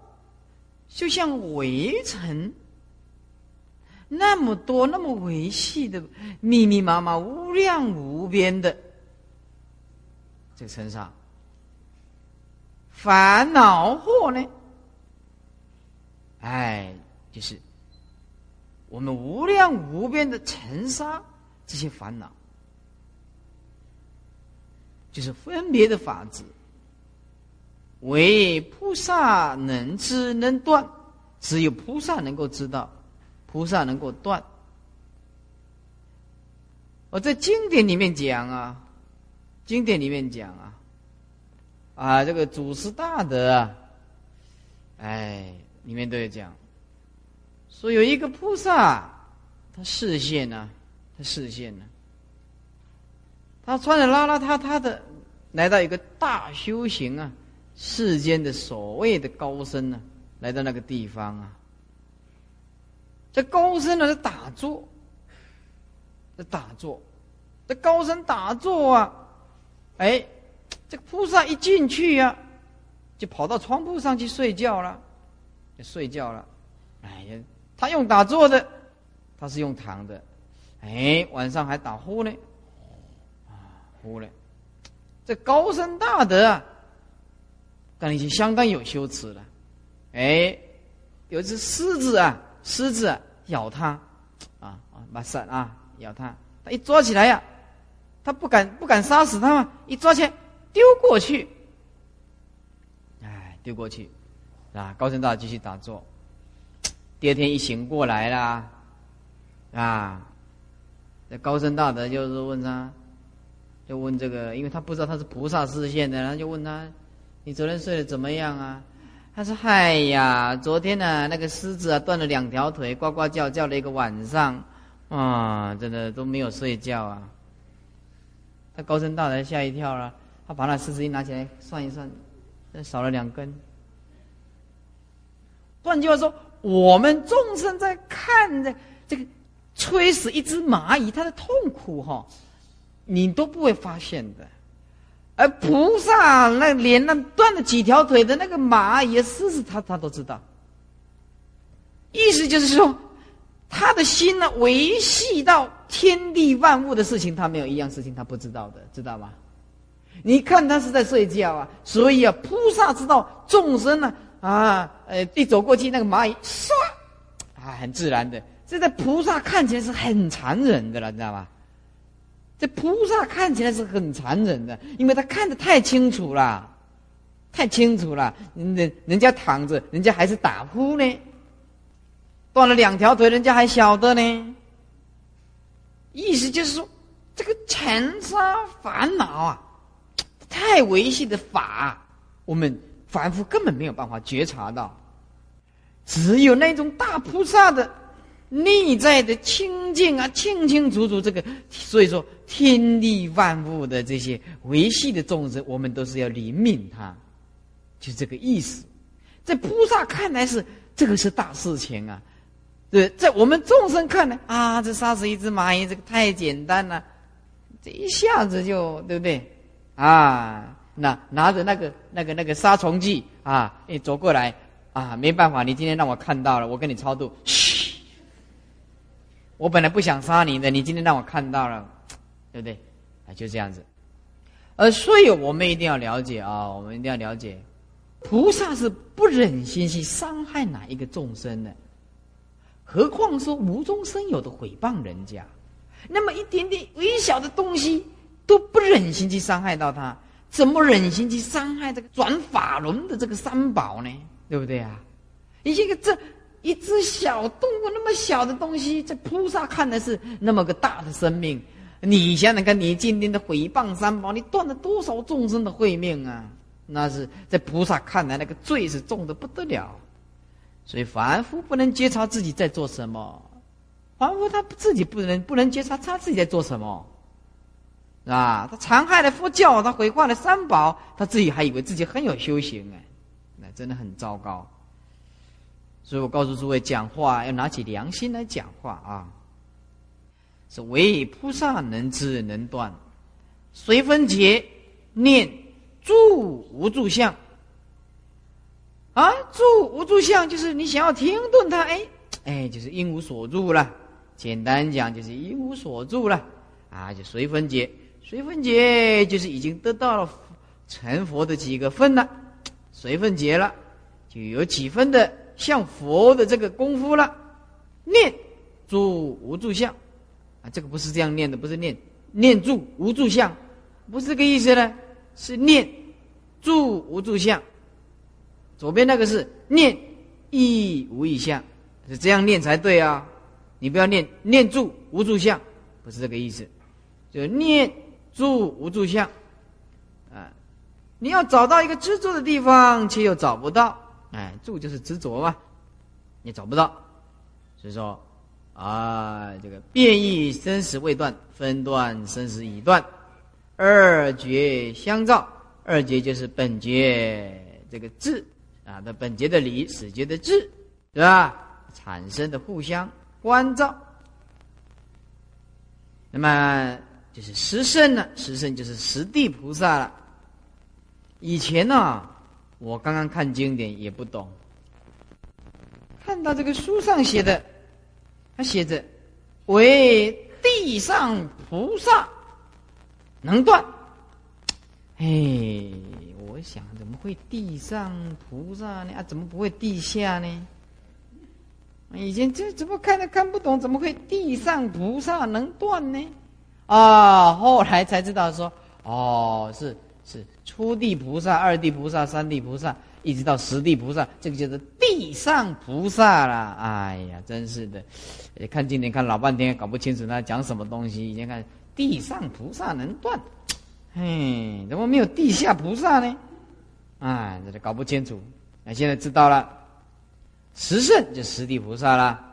Speaker 2: 就像围城，那么多那么维系的密密麻麻、无量无边的这个尘沙，烦恼惑呢？哎，就是。我们无量无边的尘沙，这些烦恼，就是分别的法子，唯菩萨能知能断，只有菩萨能够知道，菩萨能够断。我在经典里面讲啊，经典里面讲啊，啊，这个祖师大德啊，哎，里面都有讲。说有一个菩萨，他视线呢，他视线呢，他穿着邋邋遢遢的，来到一个大修行啊，世间的所谓的高僧呢，来到那个地方啊，这高僧呢在打坐，在打坐，这高僧打坐啊，哎，这个菩萨一进去呀，就跑到床铺上去睡觉了，就睡觉了，哎呀。他用打坐的，他是用躺的，哎，晚上还打呼呢，呼呢。这高僧大德啊，但已经相当有羞耻了。哎，有一只狮子啊，狮子咬他，啊啊，把伞啊咬他，他一抓起来呀，他不敢不敢杀死他嘛，一抓起来丢过去，哎，丢过去，啊，高僧大继续打坐。第二天一醒过来啦，啊，这高僧大德就是问他，就问这个，因为他不知道他是菩萨视线的，然后就问他，你昨天睡得怎么样啊？他说：“嗨呀，昨天呢，那个狮子啊断了两条腿，呱呱叫叫了一个晚上，啊，真的都没有睡觉啊。”他高声大德吓一跳了，他把那狮子一拿起来算一算，少了两根。换句话说。我们众生在看着这个吹死一只蚂蚁，它的痛苦哈，你都不会发现的。而菩萨那连那断了几条腿的那个蚂蚁、狮子，他他都知道。意思就是说，他的心呢，维系到天地万物的事情，他没有一样事情他不知道的，知道吗？你看他是在睡觉啊，所以啊，菩萨知道众生呢。啊，呃，一走过去，那个蚂蚁唰，啊，很自然的。这在菩萨看起来是很残忍的了，你知道吧？这菩萨看起来是很残忍的，因为他看得太清楚了，太清楚了。人人家躺着，人家还是打呼呢，断了两条腿，人家还晓得呢。意思就是说，这个尘沙烦恼啊，太维系的法，我们。凡夫根本没有办法觉察到，只有那种大菩萨的内在的清净啊，清清楚楚。这个，所以说天地万物的这些维系的众生，我们都是要怜悯他，就这个意思。在菩萨看来是这个是大事情啊，对，在我们众生看来啊，这杀死一只蚂蚁，这个太简单了，这一下子就对不对啊？那拿着那个那个那个杀虫剂啊，你走过来啊，没办法，你今天让我看到了，我跟你超度。嘘，我本来不想杀你的，你今天让我看到了，对不对？啊，就这样子。呃所以我们一定要了解啊，我们一定要了解，菩萨是不忍心去伤害哪一个众生的，何况说无中生有的诽谤人家，那么一点点微小的东西都不忍心去伤害到他。怎么忍心去伤害这个转法轮的这个三宝呢？对不对啊？一个这一只小动物那么小的东西，在菩萨看来是那么个大的生命。你想想看，你今天的毁谤三宝，你断了多少众生的慧命啊？那是在菩萨看来，那个罪是重的不得了。所以凡夫不能觉察自己在做什么，凡夫他自己不能不能觉察他自己在做什么。啊，他残害了佛教，他毁坏了三宝，他自己还以为自己很有修行哎，那真的很糟糕。所以我告诉诸位，讲话要拿起良心来讲话啊。是唯菩萨能知能断，随分解念住无住相。啊，住无住相就是你想要停顿它，哎哎，就是因无所住了。简单讲就是因无所住了啊，就随分解。随分解就是已经得到了成佛的几个分了，随分解了，就有几分的像佛的这个功夫了。念住无住相啊，这个不是这样念的，不是念念住无住相，不是这个意思呢，是念住无住相。左边那个是念意无意相，是这样念才对啊！你不要念念住无住相，不是这个意思，就念。住无住相，啊，你要找到一个执着的地方，却又找不到，哎，住就是执着嘛，你找不到，所以说，啊，这个变异生死未断，分断生死已断，二觉相照，二觉就是本觉这个智啊的本觉的理，始觉的智，对吧？产生的互相关照，那么。就是十圣呢，十圣就是十地菩萨了。以前呢，我刚刚看经典也不懂，看到这个书上写的，他写着为地上菩萨能断。哎，我想怎么会地上菩萨呢？啊，怎么不会地下呢？以前这怎么看都看不懂，怎么会地上菩萨能断呢？啊，后来才知道说，哦，是是初地菩萨、二地菩萨、三地菩萨，一直到十地菩萨，这个就是地上菩萨了。哎呀，真是的，看今天看老半天，搞不清楚他讲什么东西。以前看地上菩萨能断，嘿，怎么没有地下菩萨呢？哎，这就搞不清楚。那现在知道了，十圣就十地菩萨了。